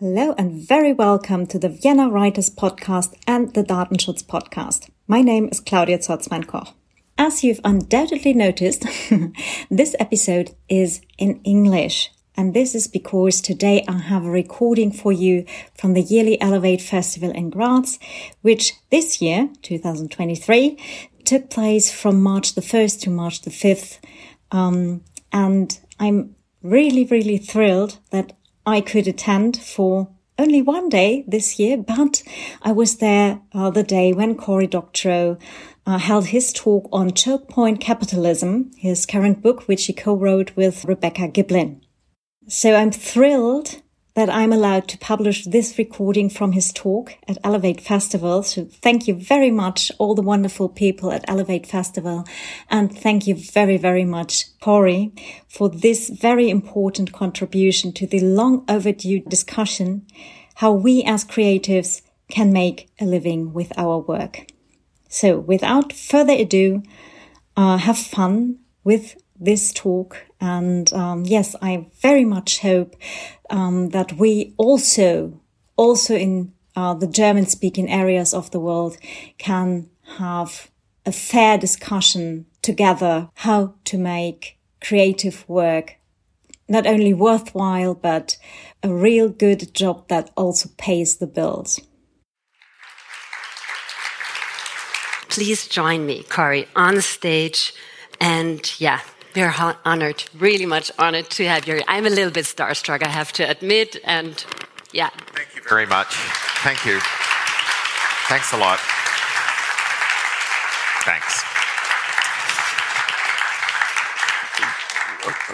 Hello and very welcome to the Vienna Writers Podcast and the Datenschutz Podcast. My name is Claudia Zotzmann-Koch. As you've undoubtedly noticed, this episode is in English. And this is because today I have a recording for you from the yearly Elevate Festival in Graz, which this year, 2023, took place from March the 1st to March the 5th. Um, and I'm really, really thrilled that I could attend for only one day this year, but I was there uh, the day when Cory Doctorow uh, held his talk on choke point capitalism, his current book, which he co-wrote with Rebecca Giblin. So I'm thrilled that I'm allowed to publish this recording from his talk at Elevate Festival. So thank you very much, all the wonderful people at Elevate Festival. And thank you very, very much, Cory, for this very important contribution to the long overdue discussion, how we as creatives can make a living with our work. So without further ado, uh, have fun with this talk. And um, yes, I very much hope um, that we also, also in uh, the German speaking areas of the world can have a fair discussion together how to make creative work not only worthwhile, but a real good job that also pays the bills. Please join me, Cory, on the stage. And yeah, we're honored, really much honored to have you. I'm a little bit starstruck, I have to admit. And yeah. Thank you very much. Thank you. Thanks a lot. Thanks.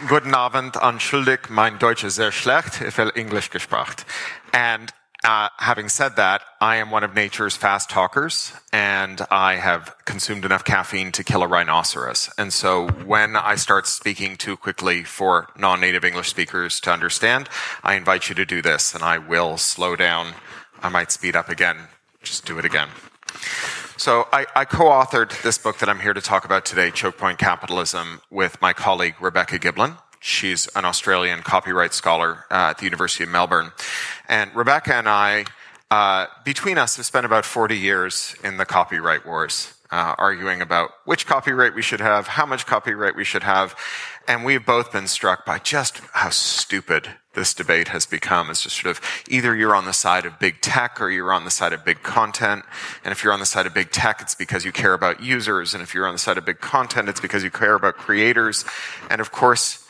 Guten Abend, entschuldigt, mein Deutsch ist sehr schlecht, ich will English gesprochen. And uh, having said that, I am one of nature's fast talkers, and I have consumed enough caffeine to kill a rhinoceros. And so when I start speaking too quickly for non-native English speakers to understand, I invite you to do this, and I will slow down. I might speed up again. Just do it again. So I, I, co-authored this book that I'm here to talk about today, Choke Point Capitalism, with my colleague Rebecca Giblin. She's an Australian copyright scholar uh, at the University of Melbourne. And Rebecca and I, uh, between us, have spent about 40 years in the copyright wars, uh, arguing about which copyright we should have, how much copyright we should have. And we've both been struck by just how stupid this debate has become. It's just sort of either you're on the side of big tech or you're on the side of big content. And if you're on the side of big tech, it's because you care about users. And if you're on the side of big content, it's because you care about creators. And of course,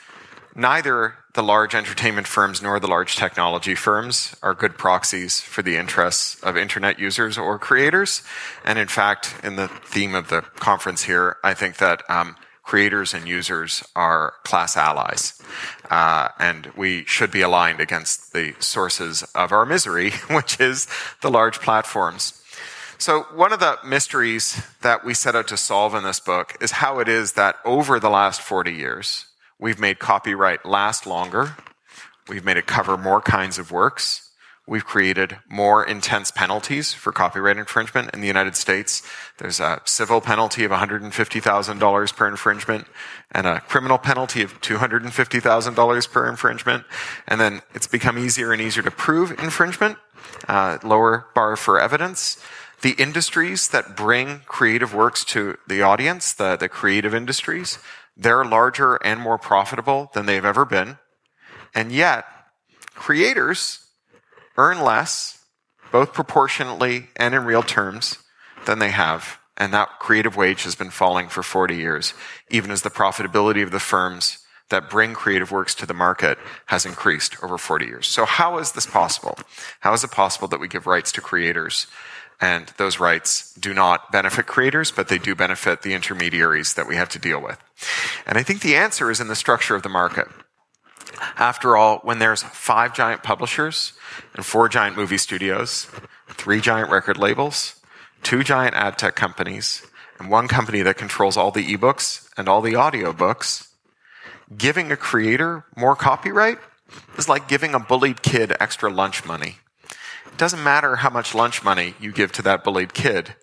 neither the large entertainment firms nor the large technology firms are good proxies for the interests of internet users or creators. And in fact, in the theme of the conference here, I think that um, creators and users are class allies. Uh, and we should be aligned against the sources of our misery, which is the large platforms. So, one of the mysteries that we set out to solve in this book is how it is that over the last 40 years, We've made copyright last longer. We've made it cover more kinds of works. We've created more intense penalties for copyright infringement in the United States. There's a civil penalty of $150,000 per infringement and a criminal penalty of $250,000 per infringement. And then it's become easier and easier to prove infringement, uh, lower bar for evidence. The industries that bring creative works to the audience, the, the creative industries, they're larger and more profitable than they've ever been. And yet, creators earn less, both proportionately and in real terms, than they have. And that creative wage has been falling for 40 years, even as the profitability of the firms that bring creative works to the market has increased over 40 years. So how is this possible? How is it possible that we give rights to creators and those rights do not benefit creators, but they do benefit the intermediaries that we have to deal with. And I think the answer is in the structure of the market. After all, when there's five giant publishers and four giant movie studios, three giant record labels, two giant ad tech companies, and one company that controls all the ebooks and all the audiobooks, giving a creator more copyright is like giving a bullied kid extra lunch money. It doesn't matter how much lunch money you give to that bullied kid,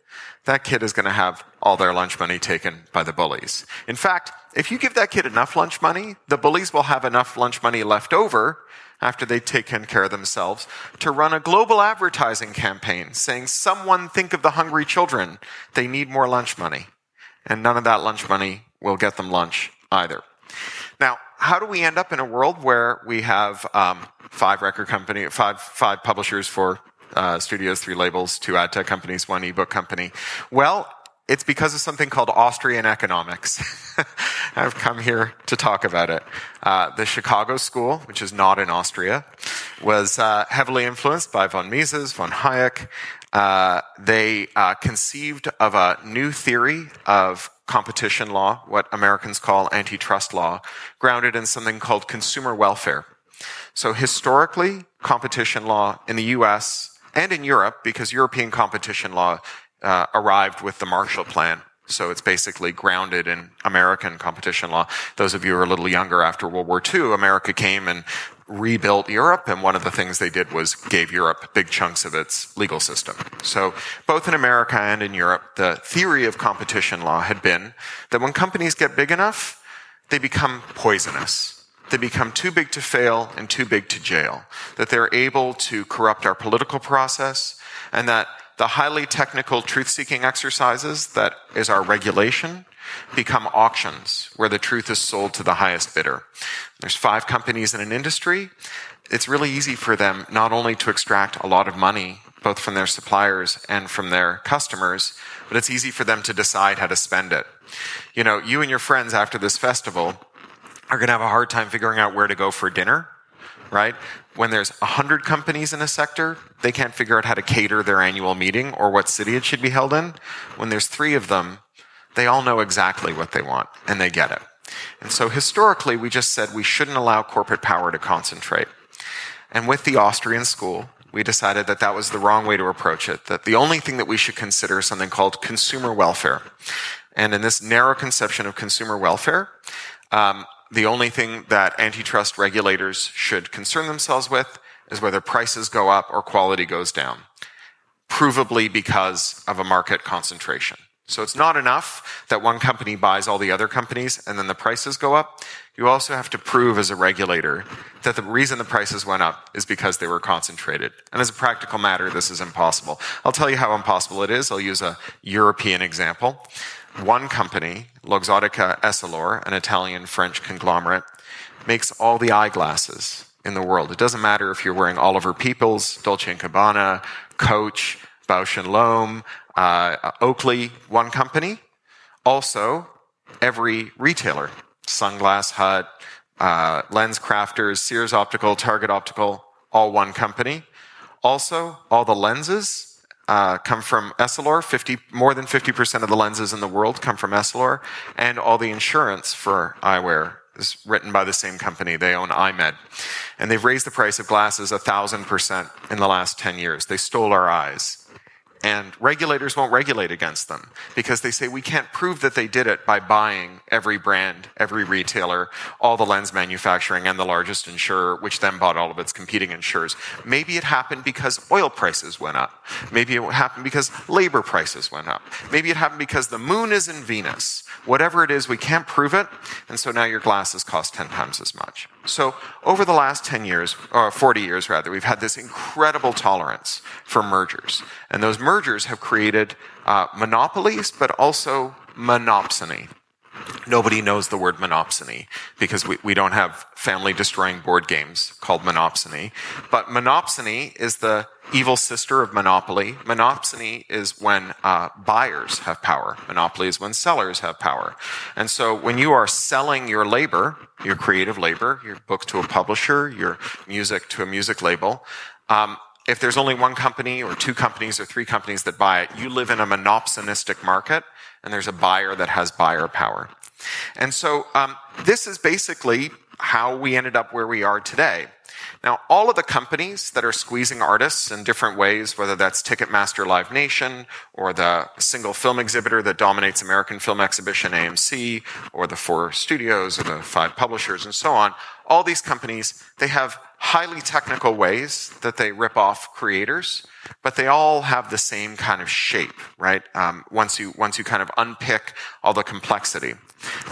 that kid is going to have all their lunch money taken by the bullies. In fact, if you give that kid enough lunch money, the bullies will have enough lunch money left over after they've taken care of themselves to run a global advertising campaign saying, someone think of the hungry children. They need more lunch money. And none of that lunch money will get them lunch either. Now, how do we end up in a world where we have um, five record company, five five publishers, four uh, studios, three labels, two ad tech companies, one ebook company? Well, it's because of something called Austrian economics. I've come here to talk about it. Uh, the Chicago School, which is not in Austria, was uh, heavily influenced by von Mises, von Hayek. Uh, they uh, conceived of a new theory of competition law, what Americans call antitrust law, grounded in something called consumer welfare. So historically, competition law in the US and in Europe, because European competition law uh, arrived with the Marshall Plan. So it's basically grounded in American competition law. Those of you who are a little younger after World War II, America came and rebuilt Europe, and one of the things they did was gave Europe big chunks of its legal system. So both in America and in Europe, the theory of competition law had been that when companies get big enough, they become poisonous. They become too big to fail and too big to jail. That they're able to corrupt our political process, and that the highly technical truth seeking exercises that is our regulation become auctions where the truth is sold to the highest bidder. There's five companies in an industry. It's really easy for them not only to extract a lot of money, both from their suppliers and from their customers, but it's easy for them to decide how to spend it. You know, you and your friends after this festival are going to have a hard time figuring out where to go for dinner right? When there's 100 companies in a sector, they can't figure out how to cater their annual meeting or what city it should be held in. When there's three of them, they all know exactly what they want and they get it. And so historically, we just said we shouldn't allow corporate power to concentrate. And with the Austrian school, we decided that that was the wrong way to approach it, that the only thing that we should consider is something called consumer welfare. And in this narrow conception of consumer welfare, um, the only thing that antitrust regulators should concern themselves with is whether prices go up or quality goes down, provably because of a market concentration. So it's not enough that one company buys all the other companies and then the prices go up. You also have to prove as a regulator that the reason the prices went up is because they were concentrated. And as a practical matter, this is impossible. I'll tell you how impossible it is. I'll use a European example one company, Luxottica Essilor, an Italian French conglomerate, makes all the eyeglasses in the world. It doesn't matter if you're wearing Oliver Peoples, Dolce & Gabbana, Coach, Bausch & Lomb, uh, Oakley, one company. Also, every retailer, Sunglass Hut, uh, LensCrafters, Sears Optical, Target Optical, all one company. Also, all the lenses uh, come from Essilor. 50, more than 50% of the lenses in the world come from Essilor. And all the insurance for eyewear is written by the same company. They own EyeMed. And they've raised the price of glasses a thousand percent in the last 10 years. They stole our eyes. And regulators won't regulate against them because they say we can't prove that they did it by buying every brand, every retailer, all the lens manufacturing and the largest insurer, which then bought all of its competing insurers. Maybe it happened because oil prices went up. Maybe it happened because labor prices went up. Maybe it happened because the moon is in Venus. Whatever it is, we can't prove it. And so now your glasses cost 10 times as much. So over the last 10 years, or 40 years rather, we've had this incredible tolerance for mergers. And those mergers have created uh, monopolies, but also monopsony. Nobody knows the word monopsony because we, we don't have family destroying board games called monopsony. But monopsony is the evil sister of monopoly. Monopsony is when uh, buyers have power. Monopoly is when sellers have power. And so when you are selling your labor, your creative labor, your book to a publisher, your music to a music label, um, if there's only one company or two companies or three companies that buy it, you live in a monopsonistic market and there's a buyer that has buyer power. And so um, this is basically how we ended up where we are today. Now, all of the companies that are squeezing artists in different ways, whether that's Ticketmaster Live Nation or the single film exhibitor that dominates American Film Exhibition, AMC, or the four studios or the five publishers and so on, all these companies, they have highly technical ways that they rip off creators, but they all have the same kind of shape, right? Um, once you once you kind of unpick all the complexity.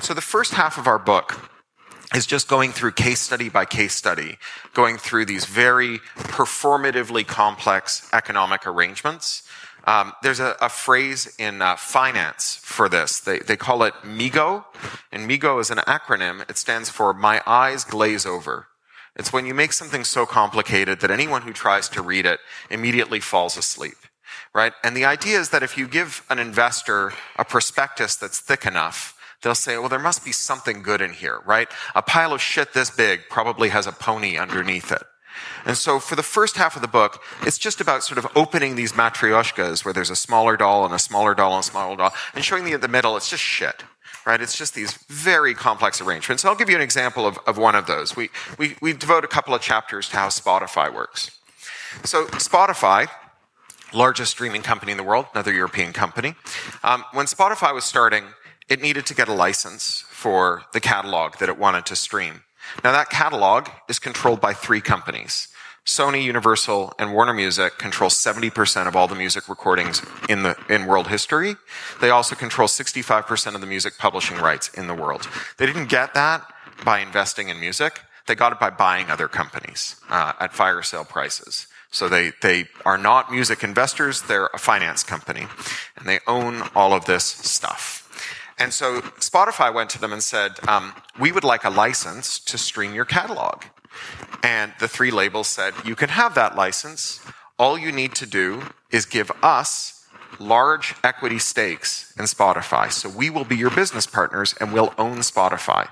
So the first half of our book is just going through case study by case study, going through these very performatively complex economic arrangements. Um, there's a, a, phrase in uh, finance for this. They, they call it MEGO, and MEGO is an acronym. It stands for My Eyes Glaze Over. It's when you make something so complicated that anyone who tries to read it immediately falls asleep, right? And the idea is that if you give an investor a prospectus that's thick enough, they'll say, well, there must be something good in here, right? A pile of shit this big probably has a pony underneath it. And so for the first half of the book, it's just about sort of opening these matryoshkas where there's a smaller doll and a smaller doll and a smaller doll and showing the, the middle, it's just shit. Right? It's just these very complex arrangements. I'll give you an example of, of one of those. We, we, we devote a couple of chapters to how Spotify works. So Spotify, largest streaming company in the world, another European company. Um, when Spotify was starting, it needed to get a license for the catalog that it wanted to stream. Now, that catalog is controlled by three companies. Sony, Universal, and Warner Music control 70% of all the music recordings in, the, in world history. They also control 65% of the music publishing rights in the world. They didn't get that by investing in music. They got it by buying other companies uh, at fire sale prices. So they, they are not music investors, they're a finance company. And they own all of this stuff. And so Spotify went to them and said, um, We would like a license to stream your catalog. And the three labels said, You can have that license. All you need to do is give us large equity stakes in Spotify. So we will be your business partners and we'll own Spotify.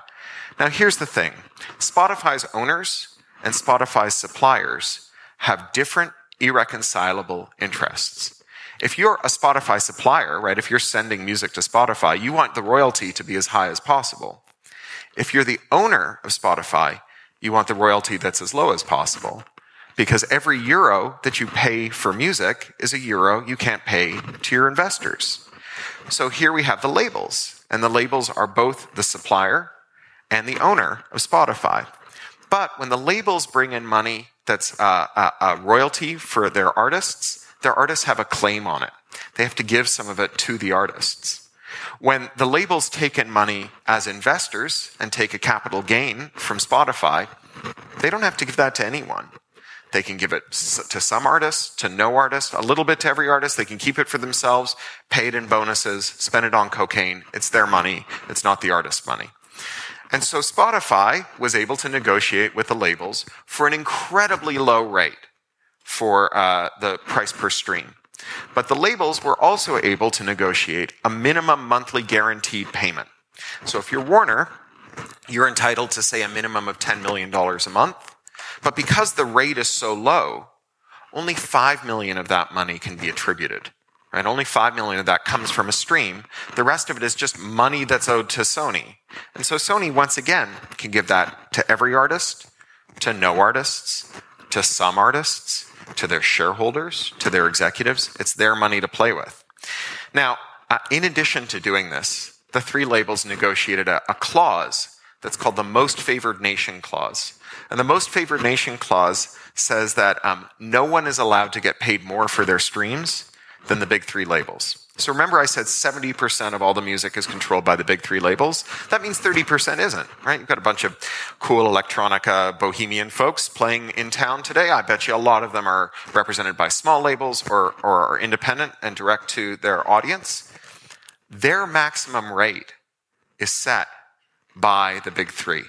Now, here's the thing Spotify's owners and Spotify's suppliers have different irreconcilable interests. If you're a Spotify supplier, right, if you're sending music to Spotify, you want the royalty to be as high as possible. If you're the owner of Spotify, you want the royalty that's as low as possible. Because every euro that you pay for music is a euro you can't pay to your investors. So here we have the labels, and the labels are both the supplier and the owner of Spotify. But when the labels bring in money that's uh, a, a royalty for their artists, their artists have a claim on it. They have to give some of it to the artists. When the labels take in money as investors and take a capital gain from Spotify, they don't have to give that to anyone. They can give it to some artists, to no artist, a little bit to every artist. They can keep it for themselves, pay it in bonuses, spend it on cocaine. It's their money. It's not the artist's money. And so Spotify was able to negotiate with the labels for an incredibly low rate for uh, the price per stream. But the labels were also able to negotiate a minimum monthly guaranteed payment. So if you're Warner, you're entitled to say a minimum of $10 million a month. But because the rate is so low, only 5 million of that money can be attributed. Right? Only 5 million of that comes from a stream. The rest of it is just money that's owed to Sony. And so Sony, once again, can give that to every artist, to no artists, to some artists, to their shareholders, to their executives. It's their money to play with. Now, uh, in addition to doing this, the three labels negotiated a, a clause that's called the Most Favored Nation Clause. And the Most Favored Nation Clause says that um, no one is allowed to get paid more for their streams than the big three labels. So remember I said 70% of all the music is controlled by the big three labels? That means 30% isn't, right? You've got a bunch of cool electronica bohemian folks playing in town today. I bet you a lot of them are represented by small labels or, or are independent and direct to their audience. Their maximum rate is set by the big three.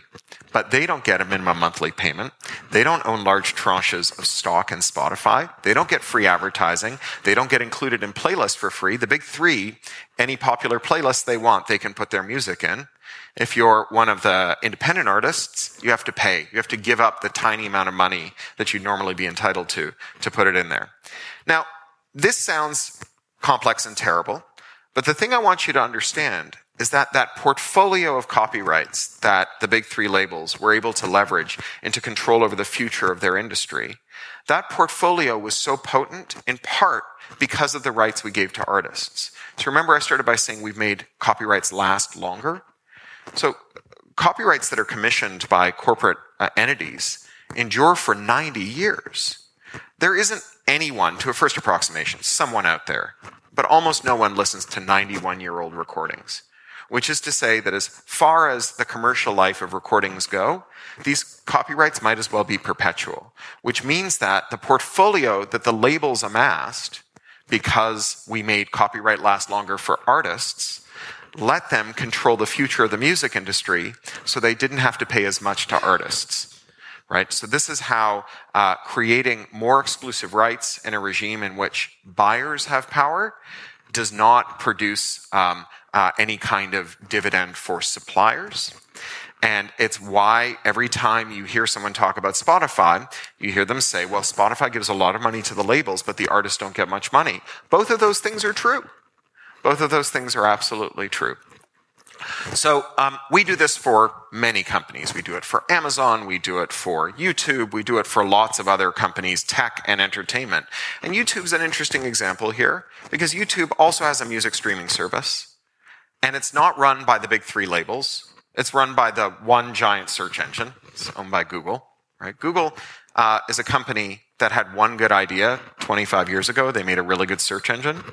But they don't get a minimum monthly payment. They don't own large tranches of stock in Spotify. They don't get free advertising. They don't get included in playlists for free. The big three, any popular playlist they want, they can put their music in. If you're one of the independent artists, you have to pay. You have to give up the tiny amount of money that you'd normally be entitled to to put it in there. Now, this sounds complex and terrible, but the thing I want you to understand is that that portfolio of copyrights that the big three labels were able to leverage into control over the future of their industry, that portfolio was so potent in part because of the rights we gave to artists. So remember I started by saying we've made copyrights last longer? So copyrights that are commissioned by corporate uh, entities endure for 90 years. There isn't anyone, to a first approximation, someone out there, but almost no one listens to 91 year old recordings. Which is to say that as far as the commercial life of recordings go, these copyrights might as well be perpetual. Which means that the portfolio that the labels amassed, because we made copyright last longer for artists, let them control the future of the music industry so they didn't have to pay as much to artists right? So this is how uh, creating more exclusive rights in a regime in which buyers have power does not produce um, uh, any kind of dividend for suppliers. And it's why every time you hear someone talk about Spotify, you hear them say, well, Spotify gives a lot of money to the labels, but the artists don't get much money. Both of those things are true. Both of those things are absolutely true. So um, we do this for many companies. We do it for Amazon, we do it for YouTube, we do it for lots of other companies, tech and entertainment. And YouTube's an interesting example here because YouTube also has a music streaming service, and it's not run by the big three labels. It's run by the one giant search engine. It's owned by Google, right? Google uh, is a company that had one good idea 25 years ago. They made a really good search engine.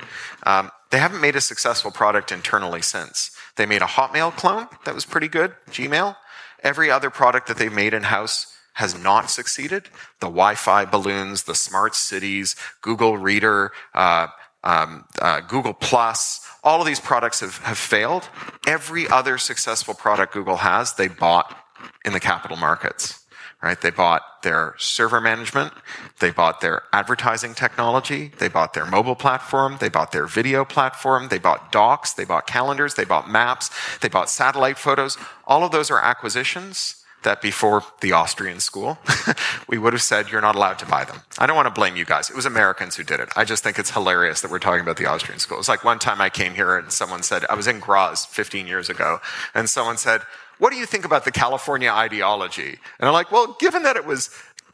Um, they haven't made a successful product internally since. They made a Hotmail clone that was pretty good, Gmail. Every other product that they've made in house has not succeeded. The Wi Fi balloons, the smart cities, Google Reader, uh, um, uh, Google Plus, all of these products have, have failed. Every other successful product Google has, they bought in the capital markets right? They bought their server management, they bought their advertising technology, they bought their mobile platform, they bought their video platform, they bought docs, they bought calendars, they bought maps, they bought satellite photos. All of those are acquisitions that before the Austrian school, we would have said you're not allowed to buy them. I don't want to blame you guys. It was Americans who did it. I just think it's hilarious that we're talking about the Austrian school. It's like one time I came here and someone said, I was in Graz 15 years ago, and someone said, what do you think about the California ideology? And I'm like, well, given that it was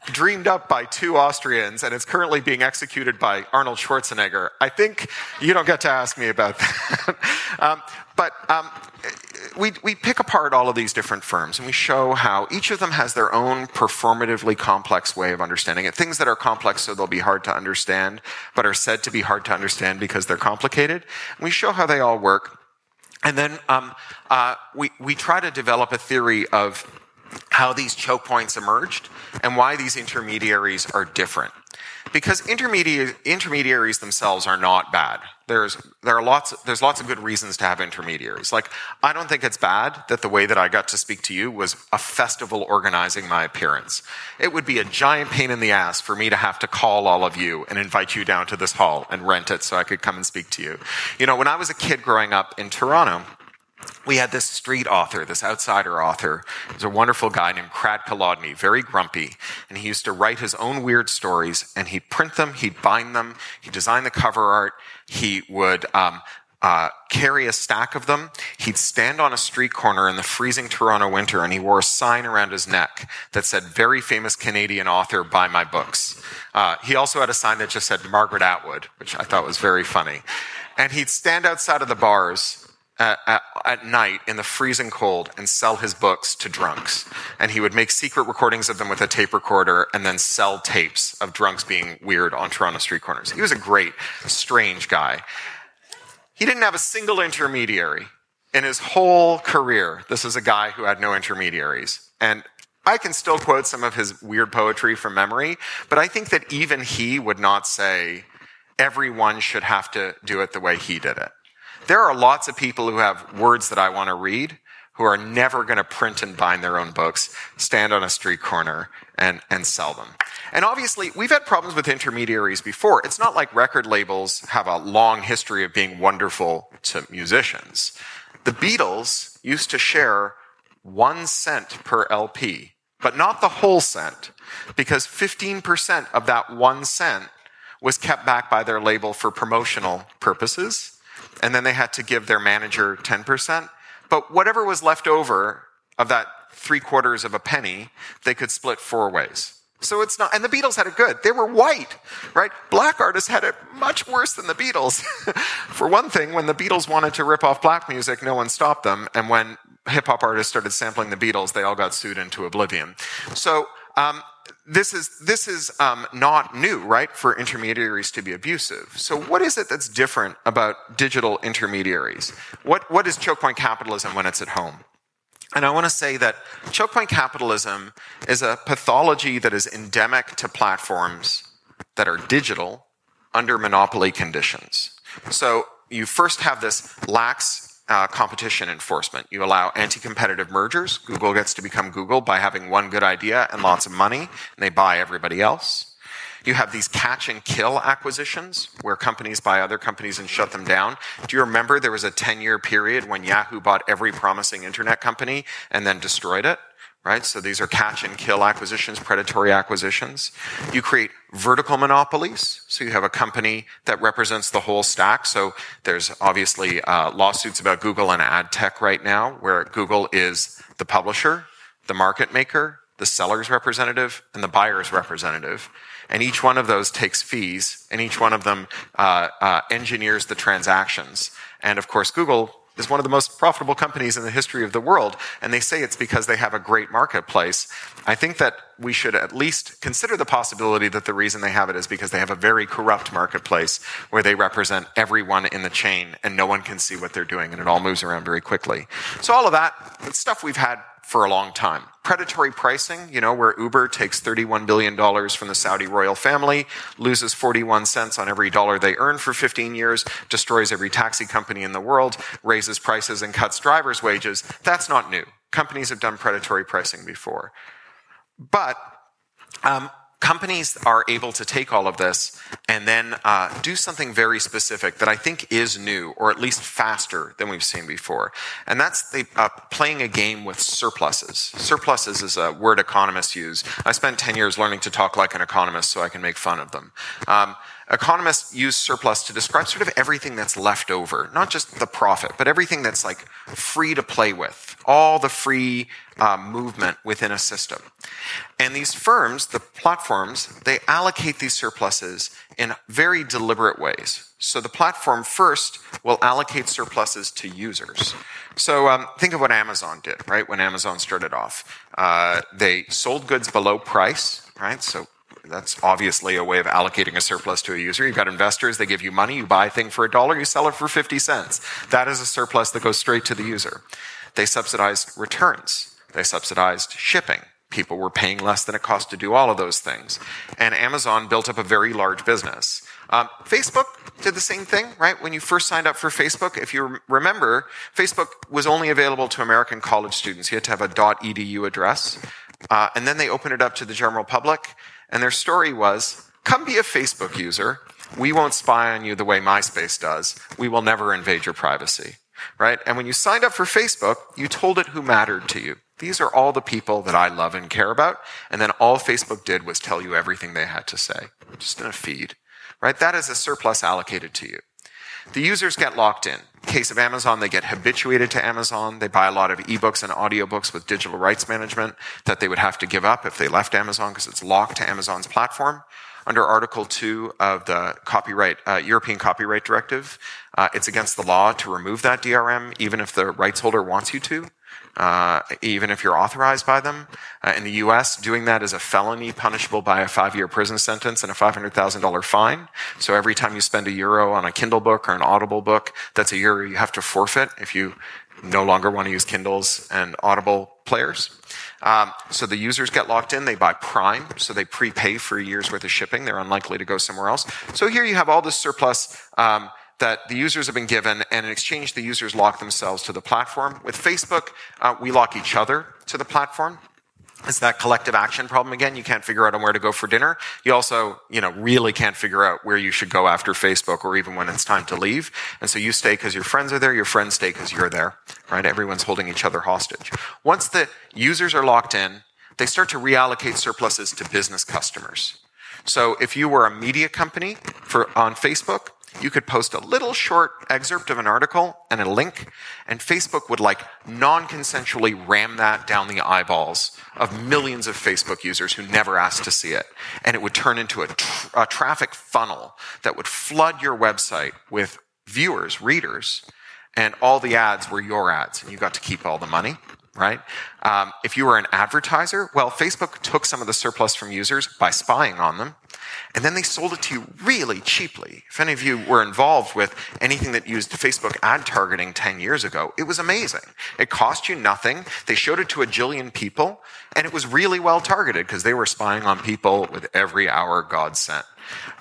dreamed up by two Austrians and it's currently being executed by Arnold Schwarzenegger, I think you don't get to ask me about that. um, but um, we, we pick apart all of these different firms and we show how each of them has their own performatively complex way of understanding it. Things that are complex so they'll be hard to understand, but are said to be hard to understand because they're complicated. And we show how they all work. And then um, uh, we, we try to develop a theory of how these choke points emerged and why these intermediaries are different. Because intermedi- intermediaries themselves are not bad. There's, there are lots, there's lots of good reasons to have intermediaries. Like, I don't think it's bad that the way that I got to speak to you was a festival organizing my appearance. It would be a giant pain in the ass for me to have to call all of you and invite you down to this hall and rent it so I could come and speak to you. You know, when I was a kid growing up in Toronto, we had this street author, this outsider author. He was a wonderful guy named Crad Kilodney, very grumpy. And he used to write his own weird stories and he'd print them, he'd bind them, he'd design the cover art, he would um, uh, carry a stack of them. He'd stand on a street corner in the freezing Toronto winter and he wore a sign around his neck that said, Very famous Canadian author, buy my books. Uh, he also had a sign that just said Margaret Atwood, which I thought was very funny. And he'd stand outside of the bars at, at, at, night in the freezing cold and sell his books to drunks. And he would make secret recordings of them with a tape recorder and then sell tapes of drunks being weird on Toronto street corners. He was a great, strange guy. He didn't have a single intermediary in his whole career. This is a guy who had no intermediaries. And I can still quote some of his weird poetry from memory, but I think that even he would not say everyone should have to do it the way he did it. There are lots of people who have words that I want to read who are never going to print and bind their own books, stand on a street corner and, and sell them. And obviously, we've had problems with intermediaries before. It's not like record labels have a long history of being wonderful to musicians. The Beatles used to share one cent per LP, but not the whole cent, because 15% of that one cent was kept back by their label for promotional purposes and then they had to give their manager 10%. But whatever was left over of that three quarters of a penny, they could split four ways. So it's not, and the Beatles had it good. They were white, right? Black artists had it much worse than the Beatles. For one thing, when the Beatles wanted to rip off black music, no one stopped them. And when hip hop artists started sampling the Beatles, they all got sued into oblivion. So, um, this is this is um, not new, right? For intermediaries to be abusive. So, what is it that's different about digital intermediaries? What what is choke point capitalism when it's at home? And I want to say that choke point capitalism is a pathology that is endemic to platforms that are digital under monopoly conditions. So you first have this lax Uh, competition enforcement. You allow anti competitive mergers. Google gets to become Google by having one good idea and lots of money, and they buy everybody else. You have these catch and kill acquisitions where companies buy other companies and shut them down. Do you remember there was a 10 year period when Yahoo bought every promising internet company and then destroyed it? Right? So these are catch and kill acquisitions, predatory acquisitions. You create vertical monopolies. So you have a company that represents the whole stack. So there's obviously uh, lawsuits about Google and ad tech right now where Google is the publisher, the market maker, the seller's representative, and the buyer's representative and each one of those takes fees, and each one of them uh, uh, engineers the transactions. And of course, Google is one of the most profitable companies in the history of the world, and they say it's because they have a great marketplace. I think that we should at least consider the possibility that the reason they have it is because they have a very corrupt marketplace where they represent everyone in the chain and no one can see what they're doing and it all moves around very quickly. So all of that, it's stuff we've had for a long time. Predatory pricing, you know, where Uber takes $31 billion from the Saudi royal family, loses 41 cents on every dollar they earn for 15 years, destroys every taxi company in the world, raises prices and cuts drivers' wages. That's not new. Companies have done predatory pricing before. But um, companies are able to take all of this and then uh, do something very specific that I think is new, or at least faster than we've seen before. And that's they, uh, playing a game with surpluses. Surpluses is a word economists use. I spent 10 years learning to talk like an economist so I can make fun of them. Um, economists use surplus to describe sort of everything that's left over, not just the profit, but everything that's like free to play with, all the free uh, movement within a system. And these firms, the platforms, they allocate these surpluses in very deliberate ways. So the platform first will allocate surpluses to users. So um, think of what Amazon did, right? When Amazon started off, uh, they sold goods below price, right? So that's obviously a way of allocating a surplus to a user. You've got investors, they give you money, you buy a thing for a dollar, you sell it for 50 cents. That is a surplus that goes straight to the user. They subsidized returns. They subsidized shipping. People were paying less than it cost to do all of those things. And Amazon built up a very large business. Um, Facebook did the same thing, right? When you first signed up for Facebook, if you remember, Facebook was only available to American college students. You had to have a .edu address. Uh, and then they opened it up to the general public. And their story was come be a Facebook user. We won't spy on you the way MySpace does. We will never invade your privacy. Right? And when you signed up for Facebook, you told it who mattered to you. These are all the people that I love and care about. And then all Facebook did was tell you everything they had to say, just in a feed. Right? That is a surplus allocated to you. The users get locked in. in case of Amazon, they get habituated to Amazon. They buy a lot of ebooks and audiobooks with digital rights management that they would have to give up if they left Amazon because it's locked to Amazon's platform. Under Article 2 of the copyright, uh, European Copyright Directive, uh, it's against the law to remove that DRM even if the rights holder wants you to uh, even if you're authorized by them. Uh, in the U.S., doing that is a felony punishable by a five-year prison sentence and a $500,000 fine. So every time you spend a euro on a Kindle book or an Audible book, that's a euro you have to forfeit if you no longer want to use Kindles and Audible players. Um, so the users get locked in. They buy Prime, so they prepay for a year's worth of shipping. They're unlikely to go somewhere else. So here you have all this surplus. Um, that the users have been given, and in exchange, the users lock themselves to the platform. With Facebook, uh, we lock each other to the platform. It's that collective action problem again. You can't figure out on where to go for dinner. You also, you know, really can't figure out where you should go after Facebook or even when it's time to leave. And so you stay because your friends are there, your friends stay because you're there, right? Everyone's holding each other hostage. Once the users are locked in, they start to reallocate surpluses to business customers. So if you were a media company for, on Facebook, you could post a little short excerpt of an article and a link, and Facebook would like non consensually ram that down the eyeballs of millions of Facebook users who never asked to see it. And it would turn into a, tr- a traffic funnel that would flood your website with viewers, readers, and all the ads were your ads, and you got to keep all the money right? Um, if you were an advertiser, well, Facebook took some of the surplus from users by spying on them, and then they sold it to you really cheaply. If any of you were involved with anything that used Facebook ad targeting 10 years ago, it was amazing. It cost you nothing. They showed it to a jillion people, and it was really well targeted because they were spying on people with every hour God sent.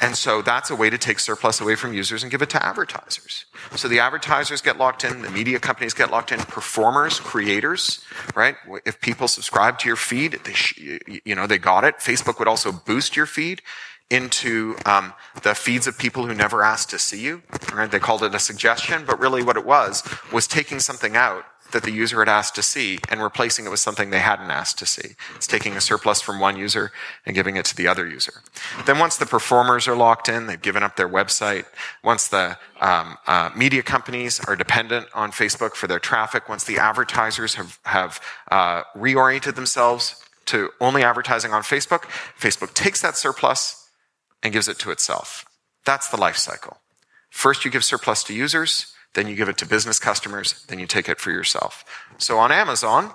And so that's a way to take surplus away from users and give it to advertisers. So the advertisers get locked in, the media companies get locked in, performers, creators, right? If people subscribe to your feed, they sh- you know, they got it. Facebook would also boost your feed into um, the feeds of people who never asked to see you. Right? They called it a suggestion, but really what it was was taking something out that the user had asked to see and replacing it with something they hadn't asked to see. It's taking a surplus from one user and giving it to the other user. Then once the performers are locked in, they've given up their website. Once the um, uh, media companies are dependent on Facebook for their traffic, once the advertisers have, have uh, reoriented themselves to only advertising on Facebook, Facebook takes that surplus and gives it to itself. That's the life cycle. First, you give surplus to users then you give it to business customers, then you take it for yourself. So on Amazon,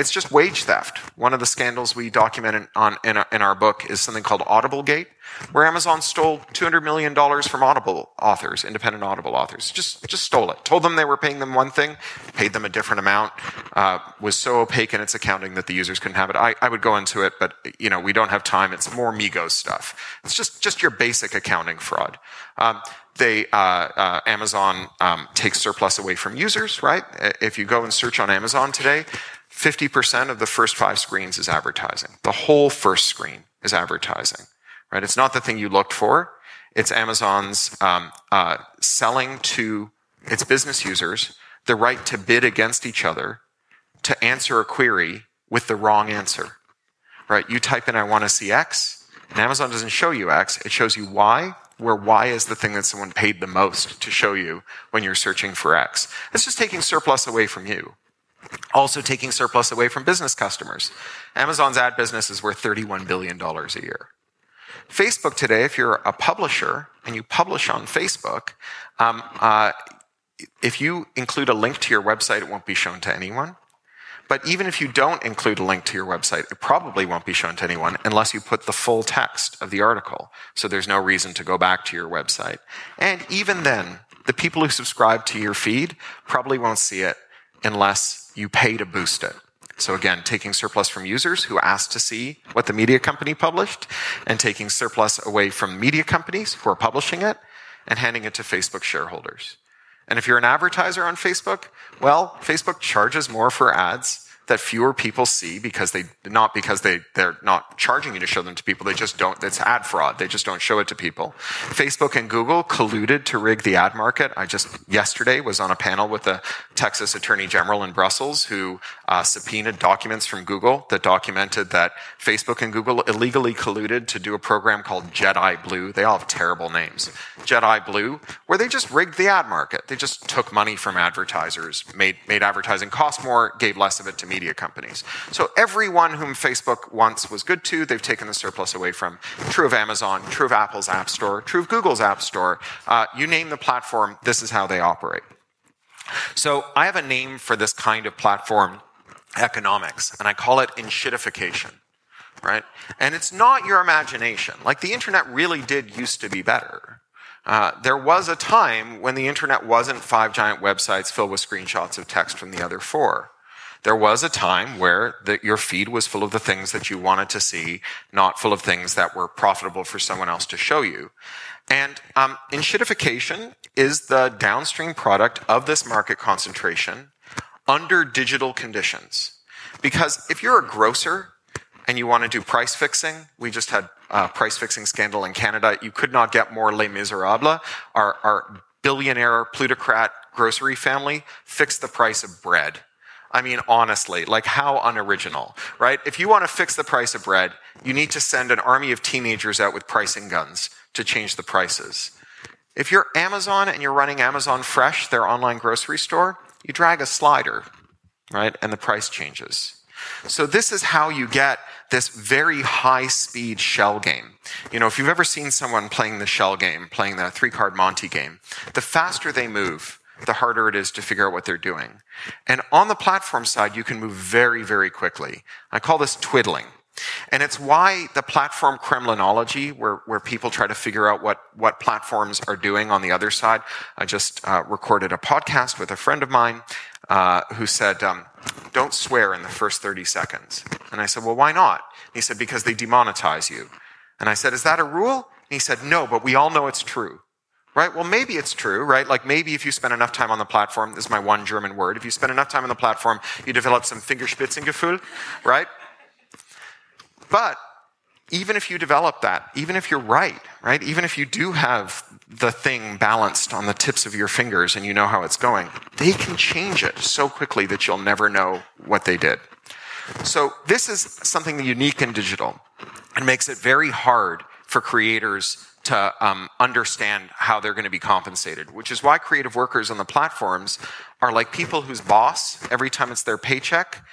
it's just wage theft. One of the scandals we documented on, in, our, in our book is something called Audible Gate, where Amazon stole $200 million from Audible authors, independent Audible authors. Just, just stole it. Told them they were paying them one thing, paid them a different amount, uh, was so opaque in its accounting that the users couldn't have it. I, I would go into it, but, you know, we don't have time. It's more Migos stuff. It's just, just your basic accounting fraud. Um, they uh, uh, Amazon um, takes surplus away from users, right? If you go and search on Amazon today, 50% of the first five screens is advertising. The whole first screen is advertising, right? It's not the thing you looked for. It's Amazon's um, uh, selling to its business users the right to bid against each other to answer a query with the wrong answer, right? You type in, I want to see X, and Amazon doesn't show you X. It shows you Y where Y is the thing that someone paid the most to show you when you're searching for X. It's just taking surplus away from you. Also taking surplus away from business customers. Amazon's ad business is worth $31 billion a year. Facebook today, if you're a publisher and you publish on Facebook, um, uh, if you include a link to your website, it won't be shown to anyone. But even if you don't include a link to your website, it probably won't be shown to anyone unless you put the full text of the article. So there's no reason to go back to your website. And even then, the people who subscribe to your feed probably won't see it unless you pay to boost it. So again, taking surplus from users who asked to see what the media company published and taking surplus away from media companies who are publishing it and handing it to Facebook shareholders. And if you're an advertiser on Facebook, well, Facebook charges more for ads that fewer people see because they not because they they're not charging you to show them to people they just don't it's ad fraud they just don't show it to people facebook and google colluded to rig the ad market i just yesterday was on a panel with the texas attorney general in brussels who uh, subpoenaed documents from google that documented that facebook and google illegally colluded to do a program called jedi blue they all have terrible names jedi blue where they just rigged the ad market they just took money from advertisers made made advertising cost more gave less of it to media companies. So everyone whom Facebook once was good to, they've taken the surplus away from. True of Amazon, true of Apple's App Store, true of Google's App Store. Uh, you name the platform, this is how they operate. So I have a name for this kind of platform economics, and I call it enshittification right? And it's not your imagination. Like the internet really did used to be better. Uh, there was a time when the internet wasn't five giant websites filled with screenshots of text from the other four. There was a time where the, your feed was full of the things that you wanted to see, not full of things that were profitable for someone else to show you. And um, is the downstream product of this market concentration under digital conditions. Because if you're a grocer and you want to do price fixing, we just had a price fixing scandal in Canada. You could not get more Les Miserables. Our, our billionaire plutocrat grocery family fixed the price of bread I mean, honestly, like how unoriginal, right? If you want to fix the price of bread, you need to send an army of teenagers out with pricing guns to change the prices. If you're Amazon and you're running Amazon Fresh, their online grocery store, you drag a slider, right? And the price changes. So this is how you get this very high speed shell game. You know, if you've ever seen someone playing the shell game, playing the three card Monty game, the faster they move, the harder it is to figure out what they're doing. And on the platform side, you can move very, very quickly. I call this twiddling. And it's why the platform Kremlinology, where, where people try to figure out what, what platforms are doing on the other side. I just uh, recorded a podcast with a friend of mine uh, who said, um, don't swear in the first 30 seconds. And I said, well, why not? And he said, because they demonetize you. And I said, is that a rule? And he said, no, but we all know it's true. Right? Well, maybe it's true, right? Like maybe if you spend enough time on the platform, this is my one German word, if you spend enough time on the platform, you develop some Fingerspitzengefühl, right? But even if you develop that, even if you're right, right? Even if you do have the thing balanced on the tips of your fingers and you know how it's going, they can change it so quickly that you'll never know what they did. So this is something unique in digital and makes it very hard for creators to um, understand how they're going to be compensated, which is why creative workers on the platforms are like people whose boss, every time it's their paycheck,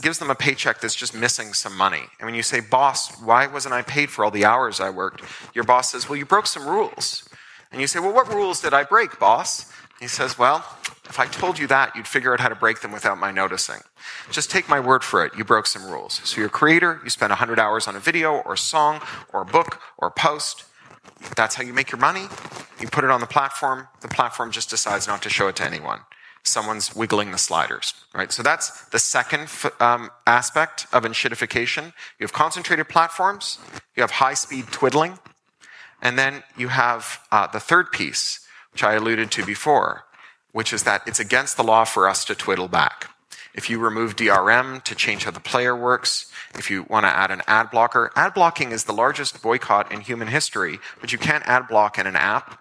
gives them a paycheck that's just missing some money. And when you say, boss, why wasn't I paid for all the hours I worked? Your boss says, well, you broke some rules. And you say, well, what rules did I break, boss? He says, well, if I told you that, you'd figure out how to break them without my noticing. Just take my word for it. You broke some rules. So you're a creator. You spend 100 hours on a video or a song or a book or a post. That's how you make your money. You put it on the platform. The platform just decides not to show it to anyone someone's wiggling the sliders, right? So that's the second um, aspect of enshittification. You have concentrated platforms, you have high speed twiddling, and then you have uh, the third piece, which I alluded to before, which is that it's against the law for us to twiddle back. If you remove DRM to change how the player works, if you want to add an ad blocker, ad blocking is the largest boycott in human history, but you can't ad block in an app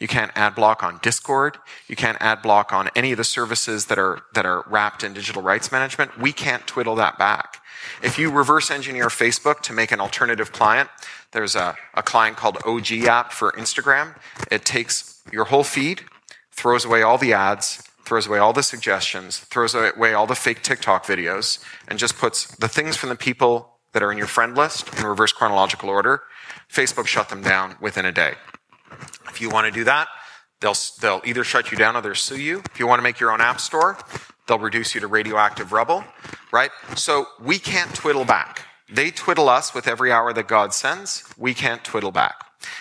you can't ad block on Discord. You can't ad block on any of the services that are, that are wrapped in digital rights management. We can't twiddle that back. If you reverse engineer Facebook to make an alternative client, there's a, a client called OG app for Instagram. It takes your whole feed, throws away all the ads, throws away all the suggestions, throws away all the fake TikTok videos, and just puts the things from the people that are in your friend list in reverse chronological order. Facebook shut them down within a day. If you want to do that, they'll, they'll either shut you down or they'll sue you. If you want to make your own app store, they'll reduce you to radioactive rubble, right? So we can't twiddle back. They twiddle us with every hour that God sends. We can't twiddle back.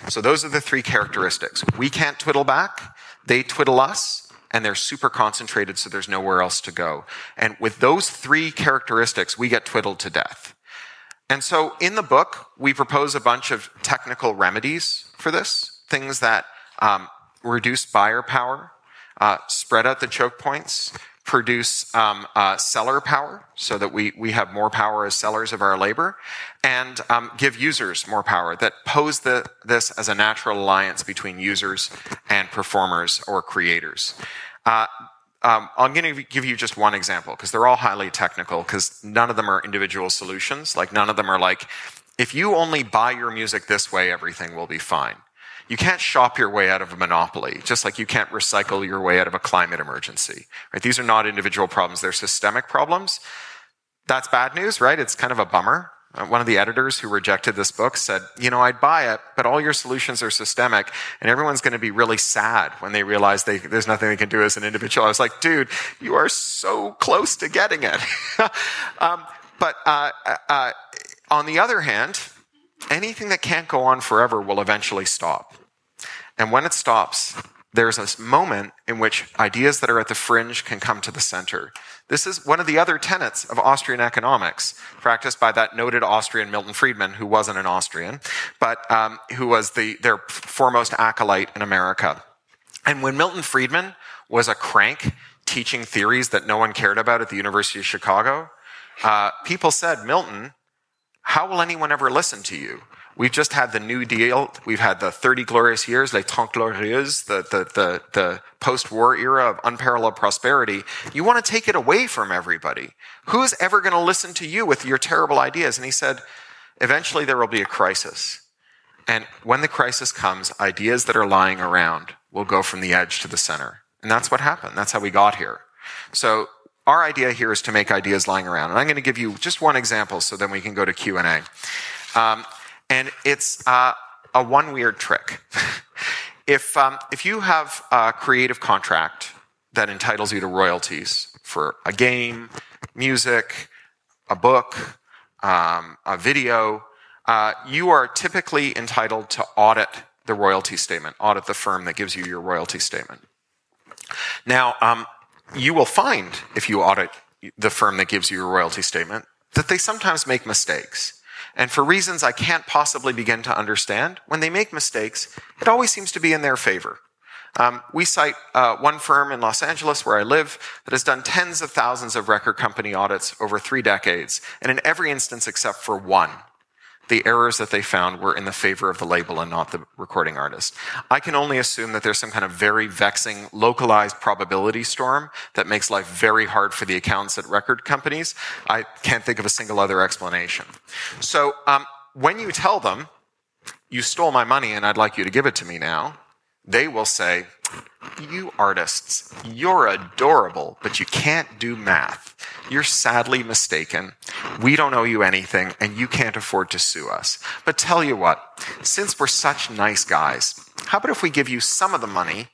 So those are the three characteristics. We can't twiddle back. They twiddle us and they're super concentrated so there's nowhere else to go. And with those three characteristics, we get twiddled to death. And so in the book, we propose a bunch of technical remedies for this things that um, reduce buyer power, uh, spread out the choke points, produce um, uh, seller power so that we, we have more power as sellers of our labor, and um, give users more power that pose the, this as a natural alliance between users and performers or creators. Uh, um, I'm going to give you just one example because they're all highly technical because none of them are individual solutions. Like none of them are like, if you only buy your music this way, everything will be fine. You can't shop your way out of a monopoly, just like you can't recycle your way out of a climate emergency. Right? These are not individual problems, they're systemic problems. That's bad news, right? It's kind of a bummer. Uh, one of the editors who rejected this book said, You know, I'd buy it, but all your solutions are systemic, and everyone's going to be really sad when they realize they, there's nothing they can do as an individual. I was like, Dude, you are so close to getting it. um, but uh, uh, uh, on the other hand, anything that can't go on forever will eventually stop. And when it stops, there's a moment in which ideas that are at the fringe can come to the center. This is one of the other tenets of Austrian economics, practiced by that noted Austrian Milton Friedman, who wasn't an Austrian, but um, who was the, their foremost acolyte in America. And when Milton Friedman was a crank teaching theories that no one cared about at the University of Chicago, uh, people said, Milton, how will anyone ever listen to you? We've just had the New Deal. We've had the 30 glorious years, les trente glorieuses, the, the, the, the post-war era of unparalleled prosperity. You want to take it away from everybody. Who's ever going to listen to you with your terrible ideas? And he said, eventually there will be a crisis. And when the crisis comes, ideas that are lying around will go from the edge to the center. And that's what happened. That's how we got here. So our idea here is to make ideas lying around. And I'm going to give you just one example so then we can go to Q&A. Um, and it's uh, a one weird trick. if, um, if you have a creative contract that entitles you to royalties for a game, music, a book, um, a video, uh, you are typically entitled to audit the royalty statement, audit the firm that gives you your royalty statement. Now, um, you will find if you audit the firm that gives you your royalty statement that they sometimes make mistakes. And for reasons I can't possibly begin to understand, when they make mistakes, it always seems to be in their favor. Um, we cite uh, one firm in Los Angeles where I live that has done tens of thousands of record company audits over three decades, and in every instance except for one, the errors that they found were in the favor of the label and not the recording artist. I can only assume that there's some kind of very vexing, localized probability storm that makes life very hard for the accountants at record companies. I can't think of a single other explanation. So um, when you tell them, you stole my money and I'd like you to give it to me now, they will say, You artists, you're adorable, but you can't do math. You're sadly mistaken. We don't owe you anything, and you can't afford to sue us. But tell you what, since we're such nice guys, how about if we give you some of the money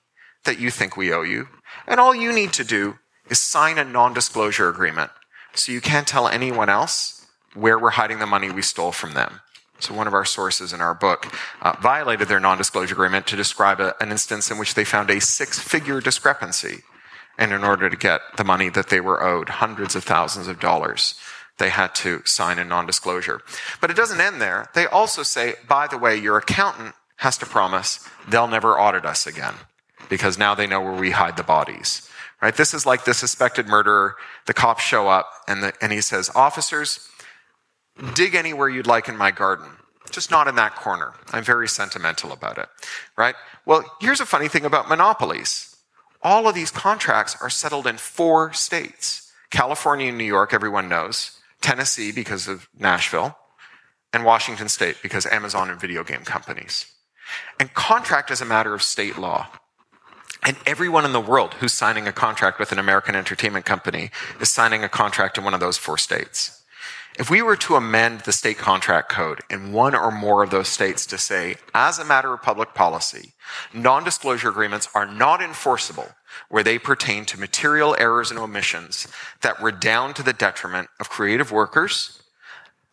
that you think we owe you? And all you need to do is sign a non disclosure agreement so you can't tell anyone else where we're hiding the money we stole from them. So, one of our sources in our book uh, violated their non disclosure agreement to describe a, an instance in which they found a six figure discrepancy. And in order to get the money that they were owed, hundreds of thousands of dollars, they had to sign a non disclosure. But it doesn't end there. They also say, by the way, your accountant has to promise they'll never audit us again because now they know where we hide the bodies. Right? This is like the suspected murderer. The cops show up and, the, and he says, Officers, dig anywhere you'd like in my garden, just not in that corner. I'm very sentimental about it, right? Well, here's a funny thing about monopolies. All of these contracts are settled in four states. California and New York, everyone knows. Tennessee, because of Nashville. And Washington State, because Amazon and video game companies. And contract is a matter of state law. And everyone in the world who's signing a contract with an American entertainment company is signing a contract in one of those four states. If we were to amend the state contract code in one or more of those states to say, as a matter of public policy, non disclosure agreements are not enforceable where they pertain to material errors and omissions that redound to the detriment of creative workers,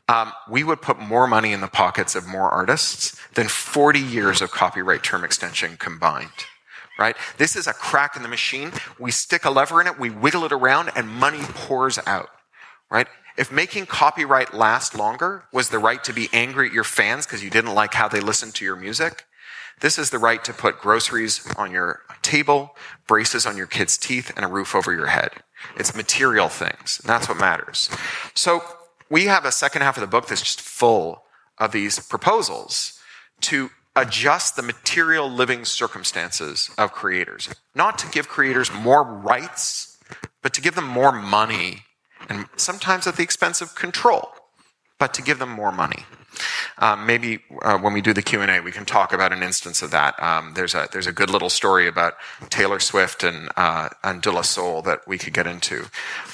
um, we would put more money in the pockets of more artists than 40 years of copyright term extension combined. Right? This is a crack in the machine. We stick a lever in it, we wiggle it around, and money pours out. Right? If making copyright last longer was the right to be angry at your fans because you didn't like how they listened to your music, this is the right to put groceries on your table, braces on your kids' teeth, and a roof over your head. It's material things, and that's what matters. So we have a second half of the book that's just full of these proposals to adjust the material living circumstances of creators. Not to give creators more rights, but to give them more money and sometimes at the expense of control, but to give them more money. Um, maybe uh, when we do the Q and A, we can talk about an instance of that. Um, there's a there's a good little story about Taylor Swift and uh, and De La Soul that we could get into,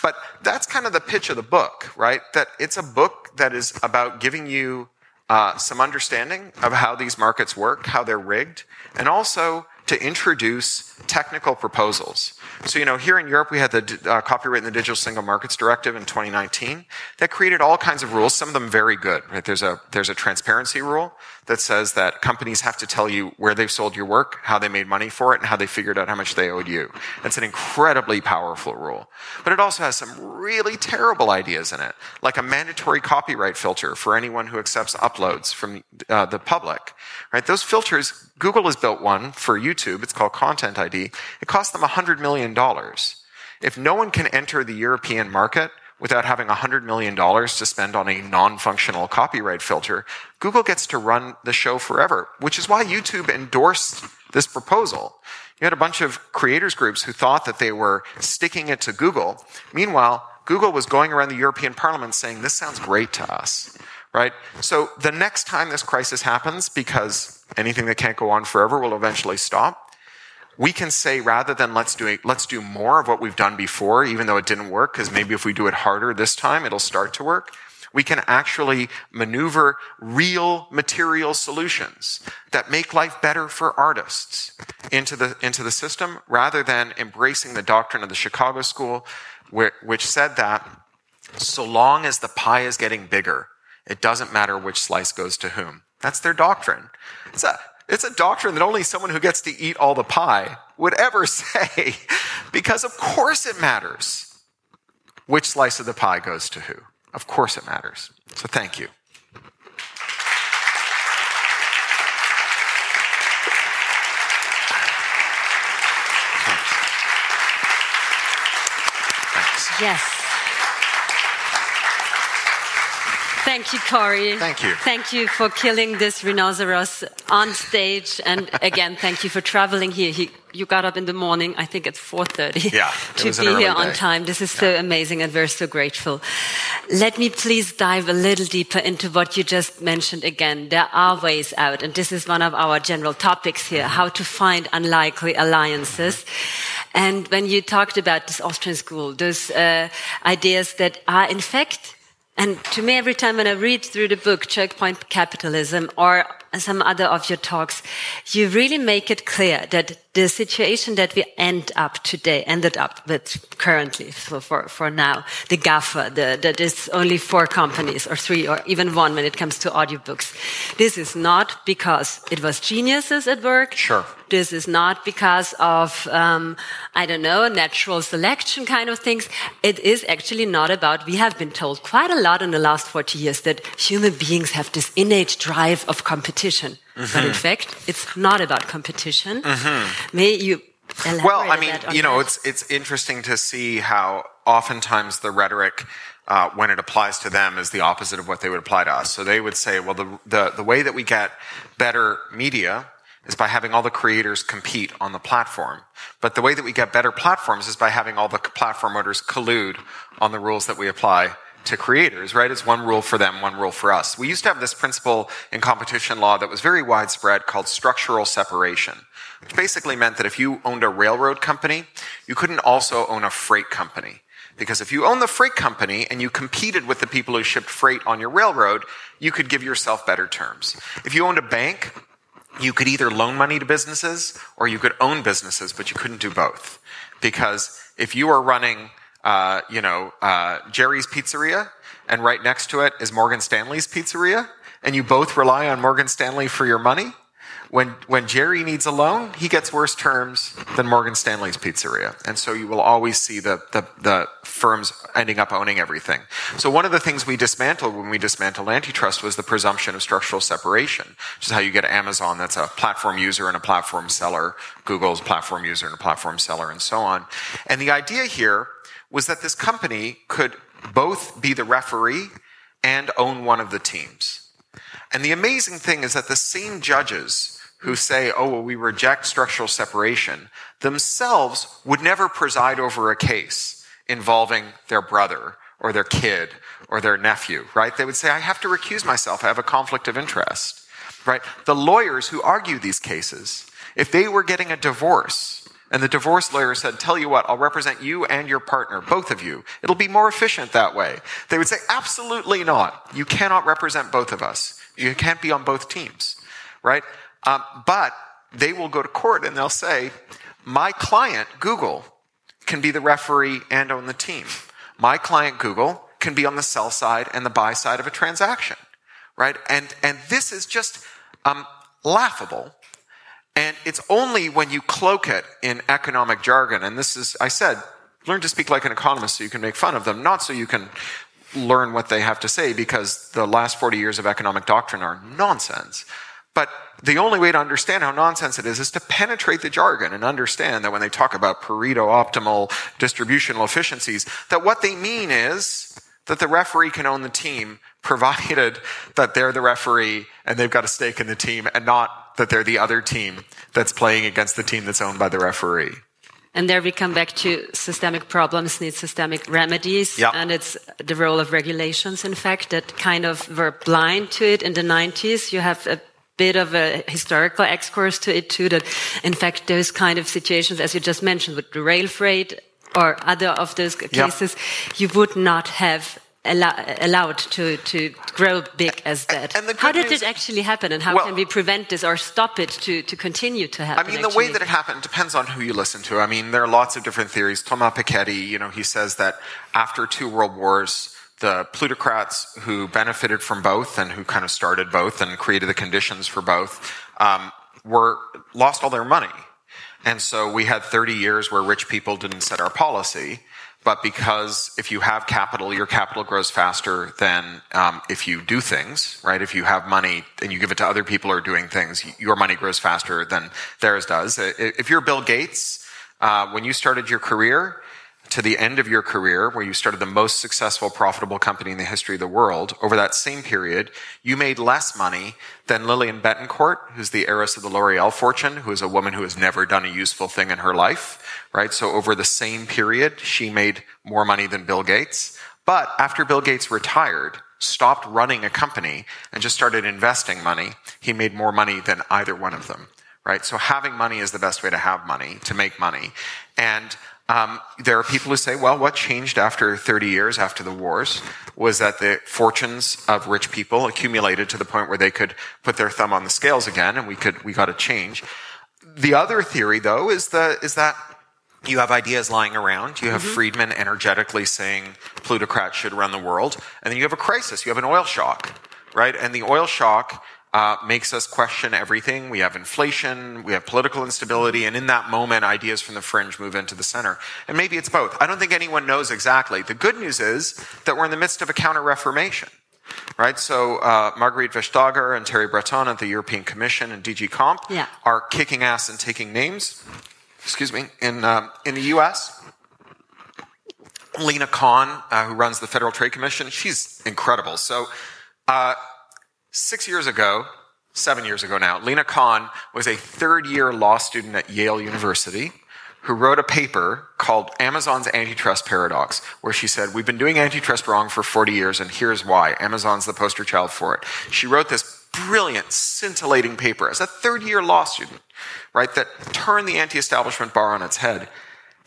but that's kind of the pitch of the book, right? That it's a book that is about giving you uh, some understanding of how these markets work, how they're rigged, and also to introduce technical proposals. So, you know, here in Europe, we had the uh, Copyright in the Digital Single Markets Directive in 2019 that created all kinds of rules, some of them very good, right? There's a, there's a transparency rule that says that companies have to tell you where they've sold your work, how they made money for it, and how they figured out how much they owed you. It's an incredibly powerful rule. But it also has some really terrible ideas in it, like a mandatory copyright filter for anyone who accepts uploads from uh, the public, right? Those filters, Google has built one for YouTube. It's called Content ID. It costs them $100 million. If no one can enter the European market, without having $100 million to spend on a non functional copyright filter, Google gets to run the show forever, which is why YouTube endorsed this proposal. You had a bunch of creators groups who thought that they were sticking it to Google. Meanwhile, Google was going around the European Parliament saying, This sounds great to us. right? So the next time this crisis happens, because anything that can't go on forever will eventually stop, we can say rather than let's do it, let's do more of what we've done before, even though it didn't work, because maybe if we do it harder this time, it'll start to work. We can actually maneuver real material solutions that make life better for artists into the, into the system rather than embracing the doctrine of the Chicago School, which said that so long as the pie is getting bigger, it doesn't matter which slice goes to whom. That's their doctrine. It's a, it's a doctrine that only someone who gets to eat all the pie would ever say, because of course it matters which slice of the pie goes to who. Of course it matters. So thank you. Yes. Thank you, Cory. Thank you. Thank you for killing this rhinoceros on stage, and again, thank you for traveling here. He, you got up in the morning, I think at 4:30, yeah, to be here on time. This is so amazing, and we're so grateful. Let me please dive a little deeper into what you just mentioned again. There are ways out, and this is one of our general topics here: how to find unlikely alliances. And when you talked about this Austrian school, those uh, ideas that are in fact and to me, every time when I read through the book, Chokepoint Capitalism, or some other of your talks, you really make it clear that the situation that we end up today, ended up with currently, for, for, for now, the GAFA, the, that is only four companies or three or even one when it comes to audiobooks. This is not because it was geniuses at work. Sure. This is not because of, um, I don't know, natural selection kind of things. It is actually not about, we have been told quite a lot in the last 40 years that human beings have this innate drive of competition. Mm -hmm. But in fact, it's not about competition. Mm -hmm. May you well, I mean, you know, it's it's interesting to see how oftentimes the rhetoric uh, when it applies to them is the opposite of what they would apply to us. So they would say, well, the, the, the way that we get better media is by having all the creators compete on the platform. But the way that we get better platforms is by having all the platform owners collude on the rules that we apply to creators, right? It's one rule for them, one rule for us. We used to have this principle in competition law that was very widespread called structural separation, which basically meant that if you owned a railroad company, you couldn't also own a freight company. Because if you own the freight company and you competed with the people who shipped freight on your railroad, you could give yourself better terms. If you owned a bank, you could either loan money to businesses or you could own businesses, but you couldn't do both. Because if you are running, uh, you know, uh, Jerry's Pizzeria and right next to it is Morgan Stanley's Pizzeria, and you both rely on Morgan Stanley for your money, when, when Jerry needs a loan, he gets worse terms than Morgan Stanley's pizzeria. And so you will always see the, the, the, firms ending up owning everything. So one of the things we dismantled when we dismantled antitrust was the presumption of structural separation, which is how you get Amazon that's a platform user and a platform seller, Google's platform user and a platform seller, and so on. And the idea here was that this company could both be the referee and own one of the teams. And the amazing thing is that the same judges who say, oh, well, we reject structural separation, themselves would never preside over a case involving their brother or their kid or their nephew, right? They would say, I have to recuse myself. I have a conflict of interest, right? The lawyers who argue these cases, if they were getting a divorce and the divorce lawyer said, tell you what, I'll represent you and your partner, both of you. It'll be more efficient that way. They would say, absolutely not. You cannot represent both of us. You can't be on both teams, right? Um, but they will go to court and they'll say, my client, Google, can be the referee and on the team. My client, Google, can be on the sell side and the buy side of a transaction, right? And, and this is just um, laughable. And it's only when you cloak it in economic jargon, and this is, I said, learn to speak like an economist so you can make fun of them, not so you can learn what they have to say, because the last 40 years of economic doctrine are nonsense. But the only way to understand how nonsense it is is to penetrate the jargon and understand that when they talk about Pareto optimal distributional efficiencies, that what they mean is that the referee can own the team provided that they're the referee and they've got a stake in the team and not that they're the other team that's playing against the team that's owned by the referee. And there we come back to systemic problems need systemic remedies. Yep. And it's the role of regulations, in fact, that kind of were blind to it in the 90s. You have a bit of a historical excursus to it too, that in fact those kind of situations, as you just mentioned, with the rail freight or other of those cases, yep. you would not have allow, allowed to, to grow big as that. how did news, it actually happen, and how well, can we prevent this or stop it to, to continue to happen? I mean, the way that it happened depends on who you listen to. I mean, there are lots of different theories. Thomas Piketty, you know, he says that after two world wars, the plutocrats who benefited from both and who kind of started both and created the conditions for both um, were lost all their money. And so we had 30 years where rich people didn't set our policy but because if you have capital, your capital grows faster than um, if you do things, right? If you have money and you give it to other people who are doing things, your money grows faster than theirs does. If you're Bill Gates, uh, when you started your career, to the end of your career, where you started the most successful, profitable company in the history of the world, over that same period, you made less money than Liliane Bettencourt, who's the heiress of the L'Oreal fortune, who is a woman who has never done a useful thing in her life, right? So over the same period, she made more money than Bill Gates. But after Bill Gates retired, stopped running a company and just started investing money, he made more money than either one of them, right? So having money is the best way to have money, to make money. And um, there are people who say, well, what changed after 30 years after the wars was that the fortunes of rich people accumulated to the point where they could put their thumb on the scales again, and we could we got a change. The other theory, though, is the is that you have ideas lying around. You have mm-hmm. Friedman energetically saying plutocrats should run the world, and then you have a crisis. You have an oil shock, right? And the oil shock makes us question everything. We have inflation, we have political instability, and in that moment, ideas from the fringe move into the center. And maybe it's both. I don't think anyone knows exactly. The good news is that we're in the midst of a counter reformation. Right, so uh, Margrethe Vestager and Thierry Breton at the European Commission and DG Comp yeah. are kicking ass and taking names. Excuse me, in um, in the U.S. Lina Khan, uh, who runs the Federal Trade Commission, she's incredible. So uh, Six years ago, seven years ago now, Lina Khan was a third year law student at Yale University who wrote a paper called Amazon's Antitrust Paradox, where she said, We've been doing antitrust wrong for 40 years, and here's why. Amazon's the poster child for it. She wrote this brilliant, scintillating paper as a third year law student, right, that turned the anti establishment bar on its head.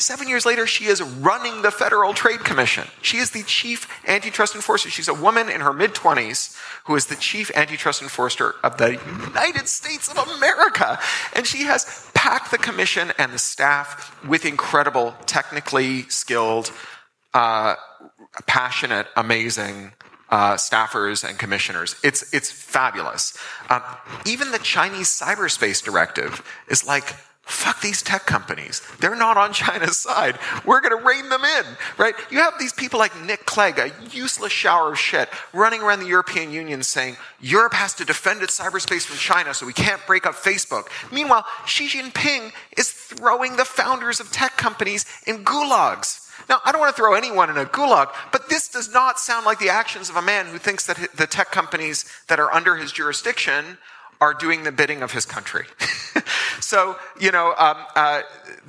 Seven years later, she is running the Federal Trade Commission. She is the chief antitrust enforcer. She's a woman in her mid 20s who is the chief antitrust enforcer of the United States of America. And she has packed the commission and the staff with incredible, technically skilled, uh, passionate, amazing uh, staffers and commissioners. It's, it's fabulous. Um, even the Chinese cyberspace directive is like, fuck these tech companies. They're not on China's side. We're going to rein them in, right? You have these people like Nick Clegg, a useless shower of shit, running around the European Union saying Europe has to defend its cyberspace from China so we can't break up Facebook. Meanwhile, Xi Jinping is throwing the founders of tech companies in gulags. Now, I don't want to throw anyone in a gulag, but this does not sound like the actions of a man who thinks that the tech companies that are under his jurisdiction are doing the bidding of his country. so, you know, um, uh,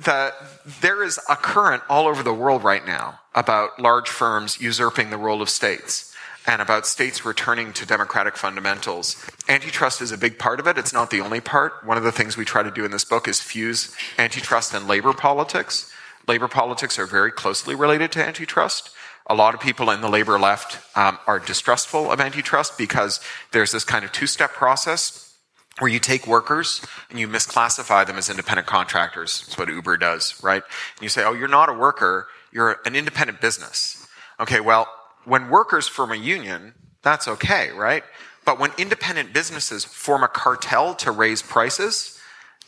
the, there is a current all over the world right now about large firms usurping the role of states and about states returning to democratic fundamentals. Antitrust is a big part of it. It's not the only part. One of the things we try to do in this book is fuse antitrust and labor politics. Labor politics are very closely related to antitrust. A lot of people in the labor left um, are distrustful of antitrust because there's this kind of two step process where you take workers and you misclassify them as independent contractors. That's what Uber does, right? And you say, oh, you're not a worker, you're an independent business. Okay, well, when workers form a union, that's okay, right? But when independent businesses form a cartel to raise prices,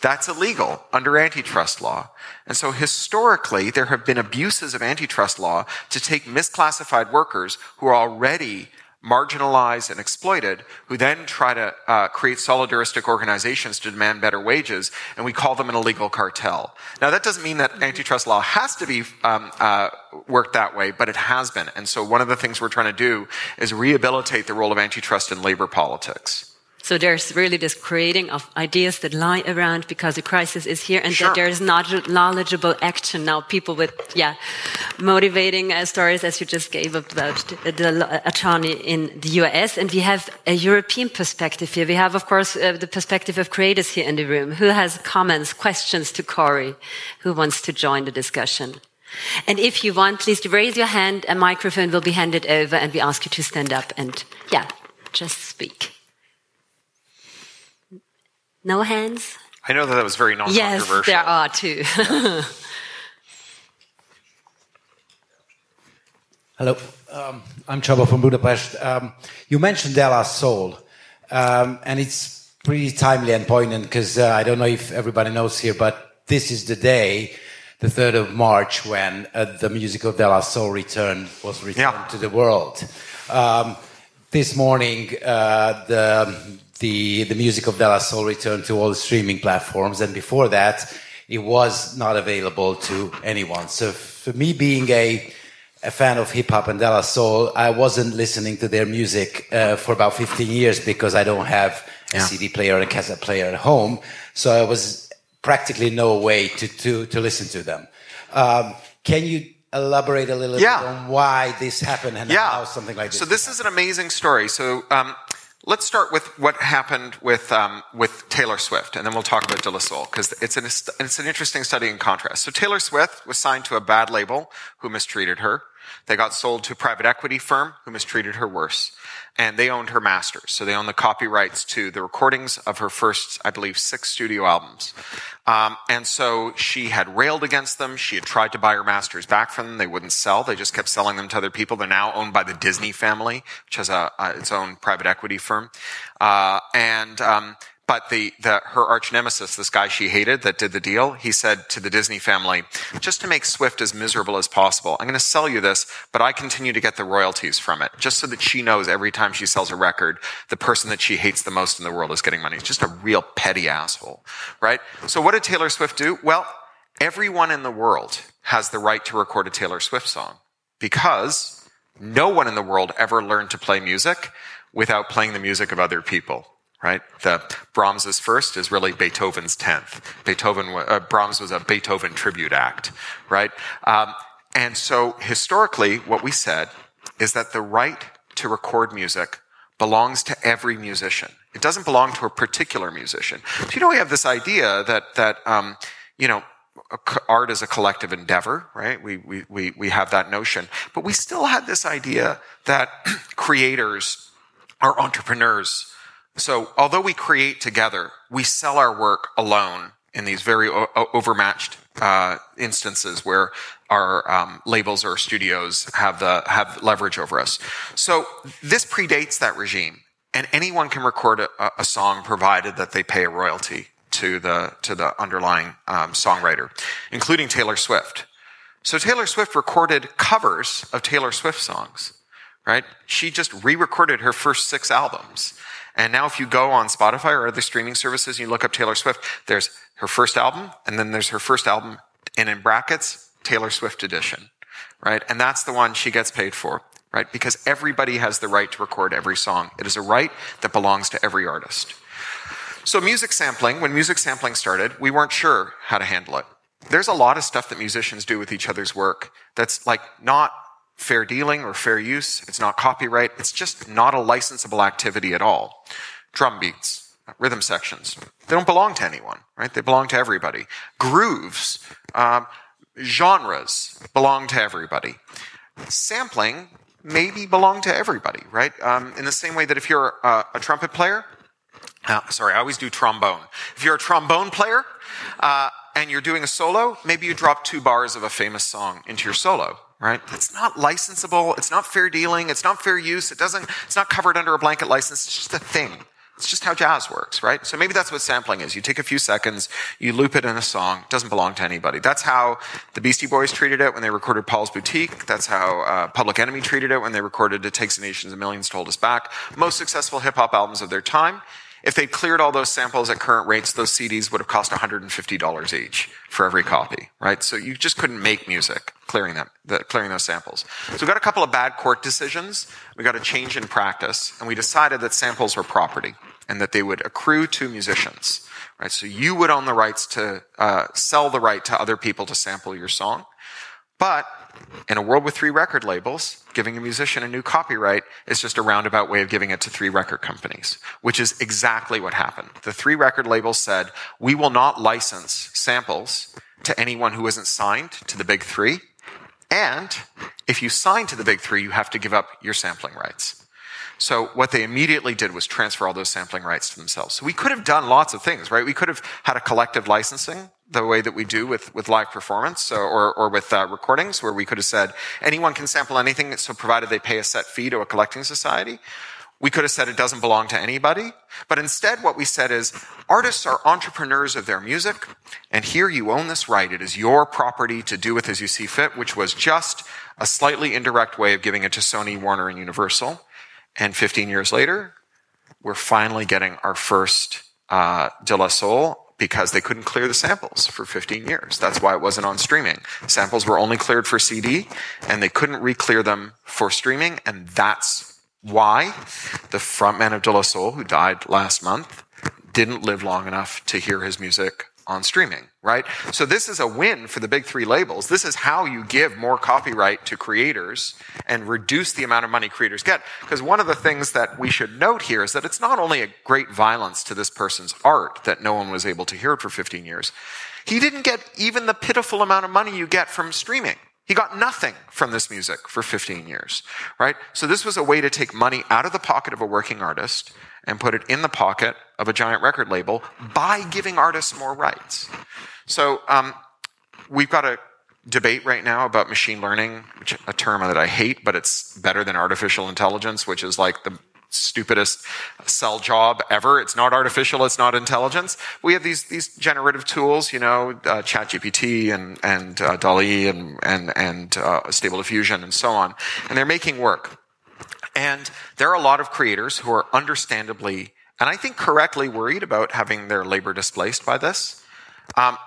that's illegal under antitrust law. And so historically, there have been abuses of antitrust law to take misclassified workers who are already marginalized and exploited, who then try to uh, create solidaristic organizations to demand better wages, and we call them an illegal cartel. Now, that doesn't mean that mm-hmm. antitrust law has to be um, uh, worked that way, but it has been. And so, one of the things we're trying to do is rehabilitate the role of antitrust in labor politics. So there's really this creating of ideas that lie around because the crisis is here and Sure. that there is not knowledgeable action now. People with, yeah, motivating uh, stories as you just gave about the, the attorney in the US. And we have a European perspective here. We have, of course, uh, the perspective of creators here in the room. Who has comments, questions to Cory? Who wants to join the discussion? And if you want, please raise your hand. A microphone will be handed over and we ask you to stand up and, yeah, just speak. No hands? I know that that was very Yes, non-controversial. there are too. Hello, um, I'm Csaba from Budapest. Um, you mentioned De La Soul, um, and it's pretty timely and poignant because uh, I don't know if everybody knows here, but this is the day, the 3rd of March, when uh, the music of De Soul return was returned Yeah. to the world. Um, this morning, uh, the, the, the music of De La Soul returned to all the streaming platforms, and before that, it was not available to anyone. So for me, being a a fan of hip hop and De La Soul, I wasn't listening to their music uh, for about 15 years because I don't have a Yeah. CD player and a cassette player at home. So I was practically no way to, to, to listen to them. Um, can you elaborate a little Yeah. bit on why this happened and yeah. how something like this? So this is an amazing story. So um, let's start with what happened with um, with Taylor Swift, and then we'll talk about De La Soul because it's an it's an interesting study in contrast. So Taylor Swift was signed to a bad label who mistreated her. They got sold to a private equity firm who mistreated her worse. And they owned her masters. So they owned the copyrights to the recordings of her first, I believe, six studio albums. Um, and so she had railed against them. She had tried to buy her masters back from them. They wouldn't sell. They just kept selling them to other people. They're now owned by the Disney family, which has a, a its own private equity firm. Uh, and um, but the, the her arch nemesis, this guy she hated that did the deal, he said to the Disney family, just to make Swift as miserable as possible, I'm going to sell you this, but I continue to get the royalties from it, just so that she knows every time she sells a record, the person that she hates the most in the world is getting money. It's just a real petty asshole, right? So what did Taylor Swift do? Well, everyone in the world has the right to record a Taylor Swift song because no one in the world ever learned to play music without playing the music of other people right? The Brahms's first is really Beethoven's tenth. Beethoven, uh, Brahms was a Beethoven tribute act, right? Um, and so historically, what we said is that the right to record music belongs to every musician. It doesn't belong to a particular musician. So you know, we have this idea that that um, you know. Art is a collective endeavor, right? We, we, we, we have that notion. But we still had this idea that creators are entrepreneurs. So although we create together, we sell our work alone in these very o- overmatched uh, instances where our um, labels or studios have the have leverage over us. So this predates that regime, and anyone can record a, a song provided that they pay a royalty to the to the underlying um, songwriter, including Taylor Swift. So Taylor Swift recorded covers of Taylor Swift songs, right? She just re-recorded her first six albums. And now if you go on Spotify or other streaming services and you look up Taylor Swift, there's her first album and then there's her first album and in brackets, Taylor Swift edition, right? And that's the one she gets paid for, right? Because everybody has the right to record every song. It is a right that belongs to every artist. So music sampling, when music sampling started, we weren't sure how to handle it. There's a lot of stuff that musicians do with each other's work that's like not fair dealing or fair use. It's not copyright. It's just not a licensable activity at all. Drum beats, rhythm sections, they don't belong to anyone, right? They belong to everybody. Grooves, um, genres belong to everybody. Sampling maybe belong to everybody, right? Um, in the same way that if you're a, a trumpet player, uh, sorry, I always do trombone. If you're a trombone player uh, and you're doing a solo, maybe you drop two bars of a famous song into your solo, right? It's not licensable. It's not fair dealing. It's not fair use. It doesn't. It's not covered under a blanket license. It's just a thing. It's just how jazz works, right? So maybe that's what sampling is. You take a few seconds, you loop it in a song. It doesn't belong to anybody. That's how the Beastie Boys treated it when they recorded Paul's Boutique. That's how uh, Public Enemy treated it when they recorded It Takes Nations and Millions to Hold Us Back. Most successful hip hop albums of their time. If they'd cleared all those samples at current rates, those CDs would have cost $150 each for every copy, right? So you just couldn't make music clearing them, the, clearing those samples. So we got a couple of bad court decisions. We got a change in practice, and we decided that samples were property. and that they would accrue to musicians. Right? So you would own the rights to uh, sell the right to other people to sample your song. But in a world with three record labels, giving a musician a new copyright is just a roundabout way of giving it to three record companies, which is exactly what happened. The three record labels said, we will not license samples to anyone who isn't signed to the big three. And if you sign to the big three, you have to give up your sampling rights. So what they immediately did was transfer all those sampling rights to themselves. So we could have done lots of things, right? We could have had a collective licensing the way that we do with, with live performance or, or with uh, recordings, where we could have said anyone can sample anything, so provided they pay a set fee to a collecting society. We could have said it doesn't belong to anybody. But instead, what we said is artists are entrepreneurs of their music, and here you own this right. It is your property to do with as you see fit, which was just a slightly indirect way of giving it to Sony, Warner, and Universal. And 15 years later, we're finally getting our first uh, De La Soul because they couldn't clear the samples for 15 years. That's why it wasn't on streaming. Samples were only cleared for CD, and they couldn't re-clear them for streaming, and that's why the frontman of De La Soul, who died last month, didn't live long enough to hear his music on streaming, right? So this is a win for the big three labels. This is how you give more copyright to creators and reduce the amount of money creators get. Because one of the things that we should note here is that it's not only a great violence to this person's art that no one was able to hear it for 15 years. He didn't get even the pitiful amount of money you get from streaming. He got nothing from this music for 15 years, right? So this was a way to take money out of the pocket of a working artist and put it in the pocket of a giant record label by giving artists more rights. So um, we've got a debate right now about machine learning, which a term that I hate, but it's better than artificial intelligence, which is like the stupidest sell job ever. It's not artificial, it's not intelligence. We have these these generative tools, you know, uh, ChatGPT and and uh, DALL-E and and and uh, Stable Diffusion and so on, and they're making work. And there are a lot of creators who are understandably, and I think correctly, worried about having their labor displaced by this. Um,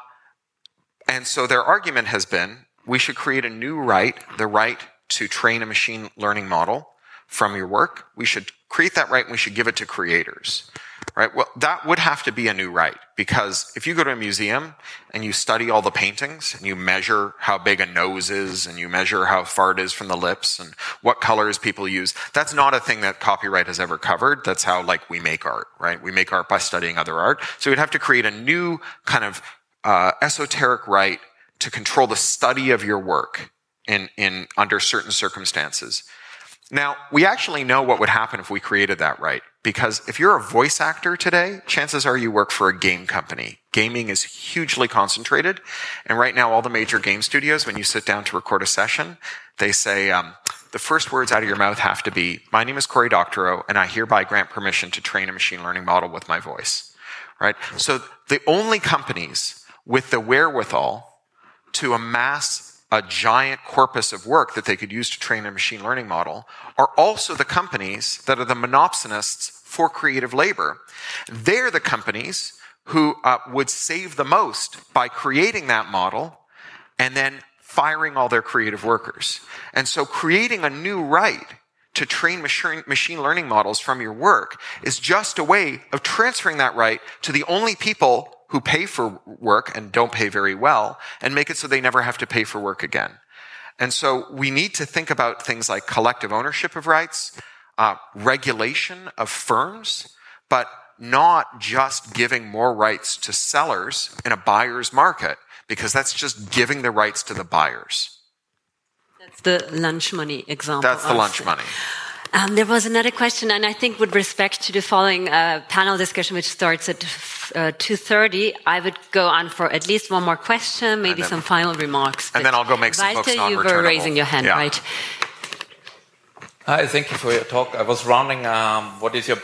and so their argument has been we should create a new right, the right to train a machine learning model from your work. We should create that right and we should give it to creators right? Well, that would have to be a new right because if you go to a museum and you study all the paintings and you measure how big a nose is and you measure how far it is from the lips and what colors people use, that's not a thing that copyright has ever covered. That's how like we make art, right? We make art by studying other art. So we'd have to create a new kind of uh, esoteric right to control the study of your work in, in under certain circumstances. Now, we actually know what would happen if we created that right. Because if you're a voice actor today, chances are you work for a game company. Gaming is hugely concentrated. And right now, all the major game studios, when you sit down to record a session, they say, um, the first words out of your mouth have to be, my name is Cory Doctorow, and I hereby grant permission to train a machine learning model with my voice. Right? So the only companies with the wherewithal to amass a giant corpus of work that they could use to train a machine learning model are also the companies that are the monopsonists for creative labor. They're the companies who uh, would save the most by creating that model and then firing all their creative workers. And so creating a new right to train machine learning models from your work is just a way of transferring that right to the only people who pay for work and don't pay very well and make it so they never have to pay for work again. And so we need to think about things like collective ownership of rights, uh, regulation of firms, but not just giving more rights to sellers in a buyer's market, because that's just giving the rights to the buyers. That's the lunch money example. That's the lunch money. Um, there was another question, and I think with respect to the following uh, panel discussion, which starts at uh, 2.30, I would go on for at least one more question, maybe then, some final remarks. And then I'll go make some Walter, books you were raising your hand, yeah. right? Hi, thank you for your talk. I was wondering, um, what is your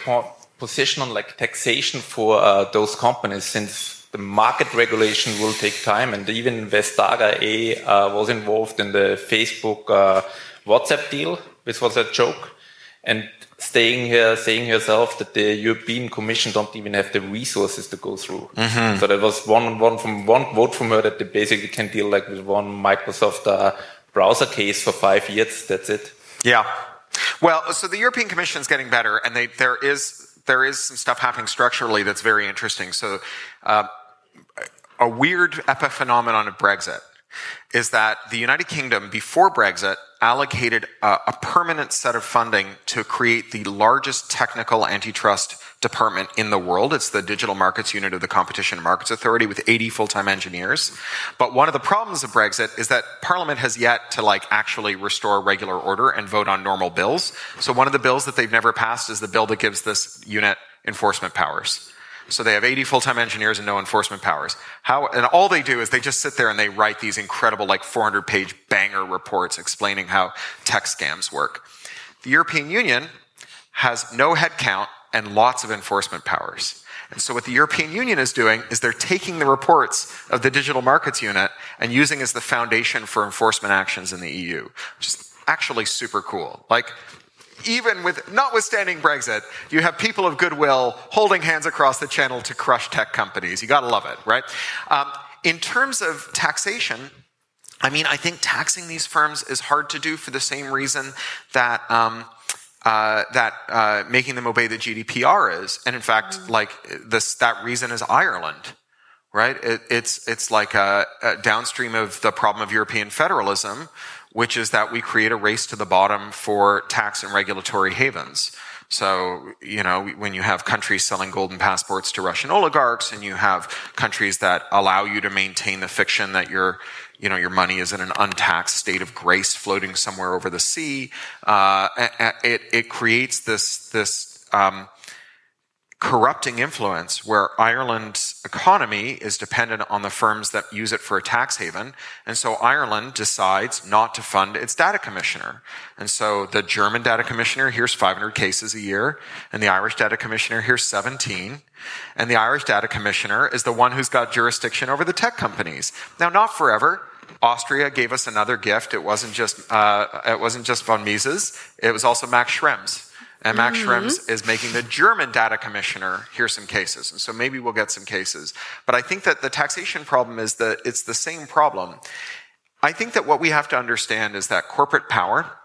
position on like taxation for uh, those companies since the market regulation will take time and even Vestager A uh, was involved in the Facebook uh, WhatsApp deal, which was a joke and staying here, saying herself that the European Commission don't even have the resources to go through. Mm -hmm. So that was one, one from one vote from her that they basically can deal like with one Microsoft uh, browser case for five years. That's it. Yeah. Well, so the European Commission is getting better, and they, there is there is some stuff happening structurally that's very interesting. So, uh, a weird epiphenomenon of Brexit is that the United Kingdom, before Brexit, allocated a, a, permanent set of funding to create the largest technical antitrust department in the world. It's the digital markets unit of the Competition and Markets Authority with 80 full-time engineers. But one of the problems of Brexit is that Parliament has yet to like actually restore regular order and vote on normal bills. So one of the bills that they've never passed is the bill that gives this unit enforcement powers. So they have 80 full-time engineers and no enforcement powers. How, and all they do is they just sit there and they write these incredible, like 400 page banger reports explaining how tech scams work. The European Union has no headcount and lots of enforcement powers. And so what the European Union is doing is they're taking the reports of the digital markets unit and using as the foundation for enforcement actions in the EU, which is actually super cool. Like, even with, notwithstanding Brexit, you have people of goodwill holding hands across the channel to crush tech companies. You gotta love it, right? Um, in terms of taxation, I mean, I think taxing these firms is hard to do for the same reason that, um, uh, that uh, making them obey the GDPR is, and in fact, mm. like this, that reason is Ireland, right? It, it's it's like a, a downstream of the problem of European federalism, which is that we create a race to the bottom for tax and regulatory havens. So, you know, when you have countries selling golden passports to Russian oligarchs and you have countries that allow you to maintain the fiction that you're, you know, your money is in an untaxed state of grace floating somewhere over the sea, uh, it, it creates this, this, um, corrupting influence where Ireland's economy is dependent on the firms that use it for a tax haven. And so Ireland decides not to fund its data commissioner. And so the German data commissioner hears 500 cases a year, and the Irish data commissioner hears 17. And the Irish data commissioner is the one who's got jurisdiction over the tech companies. Now, not forever. Austria gave us another gift. It wasn't just, uh, it wasn't just von Mises. It was also Max Schrems and Max mm-hmm. Schrems is making the German data commissioner hear some cases. And so maybe we'll get some cases. But I think that the taxation problem is that it's the same problem. I think that what we have to understand is that corporate power,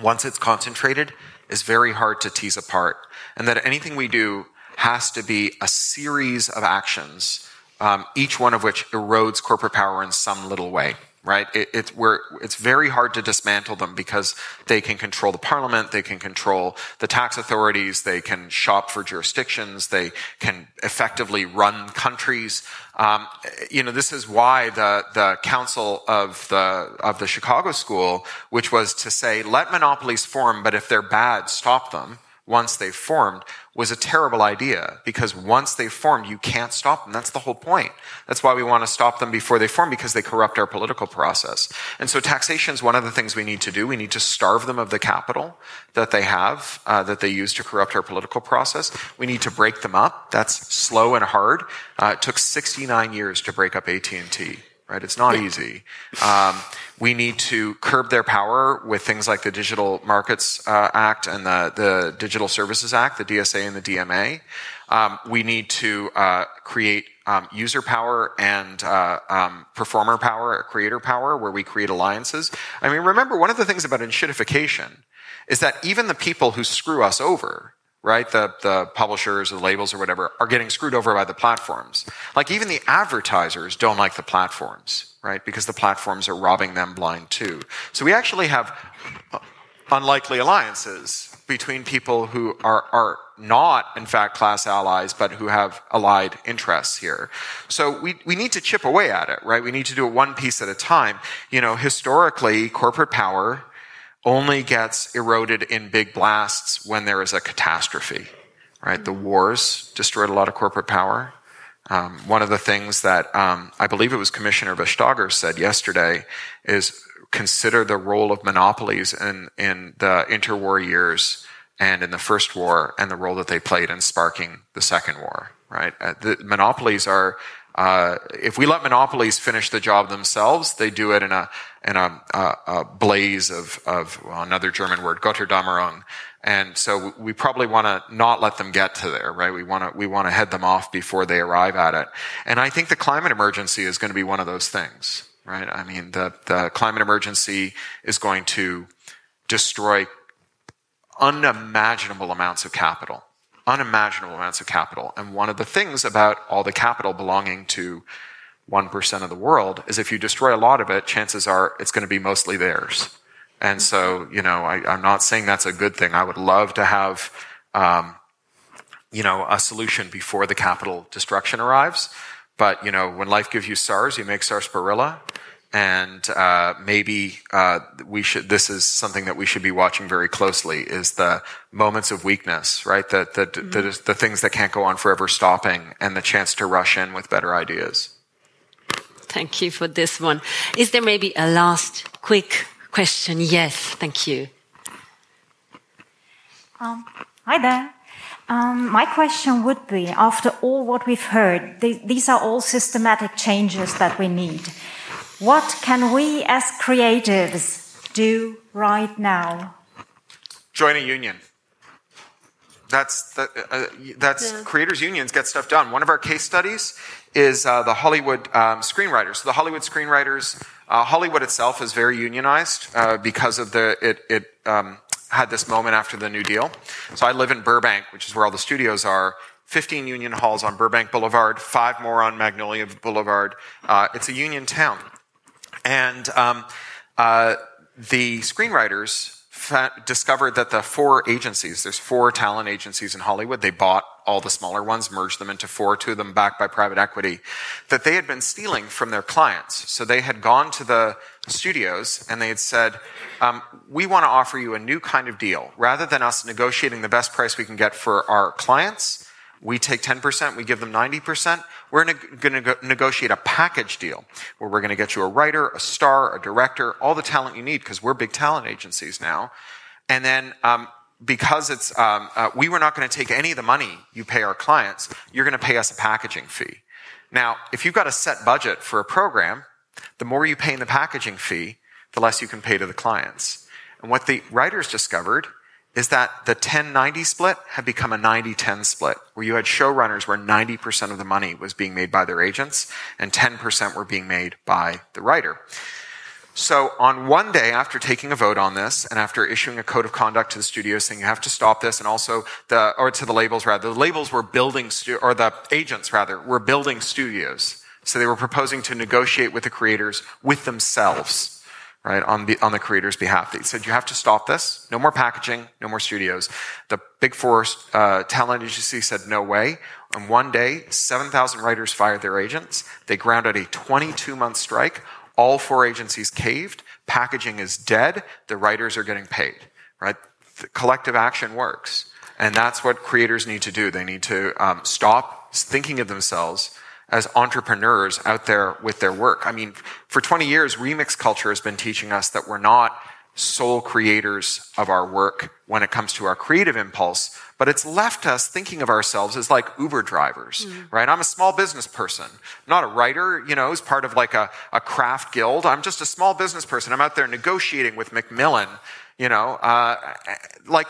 once it's concentrated, is very hard to tease apart. And that anything we do has to be a series of actions, um, each one of which erodes corporate power in some little way right? It, it's, it's very hard to dismantle them because they can control the parliament, they can control the tax authorities, they can shop for jurisdictions, they can effectively run countries. Um, you know, this is why the, the counsel of the, of the Chicago school, which was to say, let monopolies form, but if they're bad, stop them once they've formed was a terrible idea because once they've formed, you can't stop them. That's the whole point. That's why we want to stop them before they form because they corrupt our political process. And so taxation is one of the things we need to do. We need to starve them of the capital that they have, uh, that they use to corrupt our political process. We need to break them up. That's slow and hard. Uh, it took 69 years to break up AT&T right? It's not easy. Um, we need to curb their power with things like the Digital Markets uh, Act and the, the Digital Services Act, the DSA and the DMA. Um, we need to uh, create um, user power and uh, um, performer power, creator power, where we create alliances. I mean, remember one of the things about enshittification is that even the people who screw us over right? The, the publishers or the labels or whatever are getting screwed over by the platforms. Like even the advertisers don't like the platforms, right? Because the platforms are robbing them blind too. So we actually have uh, unlikely alliances between people who are, are not, in fact, class allies, but who have allied interests here. So we, we need to chip away at it, right? We need to do it one piece at a time. You know, historically, corporate power only gets eroded in big blasts when there is a catastrophe, right? The wars destroyed a lot of corporate power. Um, one of the things that um, I believe it was Commissioner Vestager said yesterday is consider the role of monopolies in, in the interwar years and in the first war and the role that they played in sparking the second war, right? Uh, the monopolies are uh, if we let monopolies finish the job themselves, they do it in a in a, a, a blaze of, of well, another German word, Götterdämmerung. And so we probably want to not let them get to there, right? We want to we want to head them off before they arrive at it. And I think the climate emergency is going to be one of those things, right? I mean, the the climate emergency is going to destroy unimaginable amounts of capital unimaginable amounts of capital. And one of the things about all the capital belonging to 1% of the world is if you destroy a lot of it, chances are it's going to be mostly theirs. And so, you know, I, am not saying that's a good thing. I would love to have, um, you know, a solution before the capital destruction arrives. But, you know, when life gives you SARS, you make sarsaparilla. And uh, maybe uh, we should. This is something that we should be watching very closely: is the moments of weakness, right? The the, mm-hmm. the the things that can't go on forever stopping, and the chance to rush in with better ideas. Thank you for this one. Is there maybe a last quick question? Yes, thank you. Um, hi there. Um, my question would be after all what we've heard, th these are all systematic changes that we need. What can we as creatives do right now? Join a union. That's that, uh, that's yeah. creators unions get stuff done. One of our case studies is uh, the Hollywood um, screenwriters. So the Hollywood screenwriters, uh, Hollywood itself is very unionized uh, because of the it it um, had this moment after the New Deal. So I live in Burbank, which is where all the studios are. 15 union halls on Burbank Boulevard, five more on Magnolia Boulevard. Uh, it's a union town. And um, uh, the screenwriters discovered that the four agencies, there's four talent agencies in Hollywood, they bought all the smaller ones, merged them into four, two of them backed by private equity, that they had been stealing from their clients. So they had gone to the studios and they had said, um, we want to offer you a new kind of deal. Rather than us negotiating the best price we can get for our clients, we take 10%, we give them 90%. We're going to negotiate a package deal where we're going to get you a writer, a star, a director, all the talent you need because we're big talent agencies now. And then, um, because it's, um, uh, we were not going to take any of the money you pay our clients, you're going to pay us a packaging fee. Now, if you've got a set budget for a program, the more you pay in the packaging fee, the less you can pay to the clients. And what the writers discovered is that the 10-90 split had become a 90-10 split, where you had showrunners where 90% of the money was being made by their agents and 10% were being made by the writer. So on one day after taking a vote on this and after issuing a code of conduct to the studios saying you have to stop this and also the, or to the labels rather, the labels were building, stu- or the agents rather, were building studios. So they were proposing to negotiate with the creators with themselves right, on the, on the creator's behalf. They said, you have to stop this. No more packaging, no more studios. The Big Four uh, talent agency said, no way. And one day, 7,000 writers fired their agents. They ground out a 22 month strike. All four agencies caved. Packaging is dead. The writers are getting paid, right? The collective action works. And that's what creators need to do. They need to um, stop thinking of themselves as entrepreneurs out there with their work. I mean, for 20 years, remix culture has been teaching us that we're not sole creators of our work when it comes to our creative impulse, but it's left us thinking of ourselves as like Uber drivers, mm. right? I'm a small business person, not a writer, you know, as part of like a, a craft guild. I'm just a small business person. I'm out there negotiating with Macmillan, you know, uh, like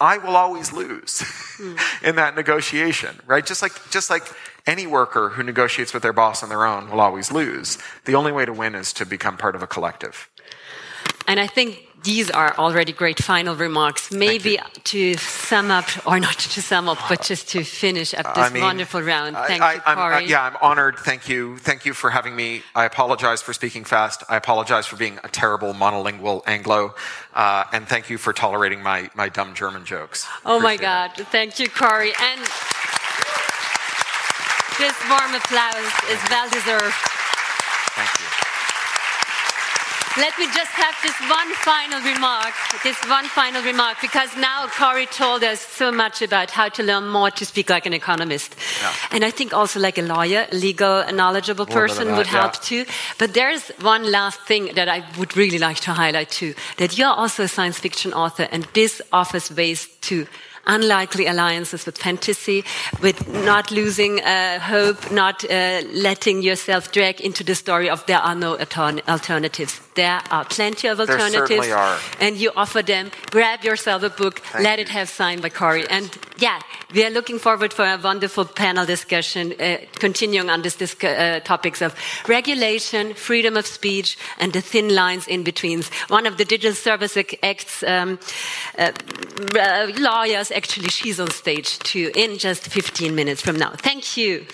I will always lose mm. in that negotiation, right? Just like, just like any worker who negotiates with their boss on their own will always lose. The only way to win is to become part of a collective. And I think these are already great final remarks. Maybe to sum up, or not to sum up, but just to finish up this I mean, wonderful round. Thank I, you, Cory. yeah, I'm honored. Thank you. Thank you for having me. I apologize for speaking fast. I apologize for being a terrible monolingual Anglo. Uh, and thank you for tolerating my, my dumb German jokes. Oh Appreciate my God. It. Thank you, Cory. And this warm applause is well deserved. Thank you. Let me just have this one final remark, this one final remark, because now Cory told us so much about how to learn more to speak like an economist. Yeah. And I think also like a lawyer, a legal, knowledgeable person that, would help yeah. too. But there's one last thing that I would really like to highlight too, that you're also a science fiction author and this offers ways to unlikely alliances with fantasy, with not losing uh, hope, not uh, letting yourself drag into the story of there are no alternatives. There are plenty of alternatives. There certainly are. And you offer them. Grab yourself a book, Thank let you. it have signed by Cory. And yeah, we are looking forward for a wonderful panel discussion, uh, continuing on this, this uh, topics of regulation, freedom of speech, and the thin lines in between. One of the Digital Service Act's um, uh, uh, lawyers, actually, she's on stage too, in just 15 minutes from now. Thank you.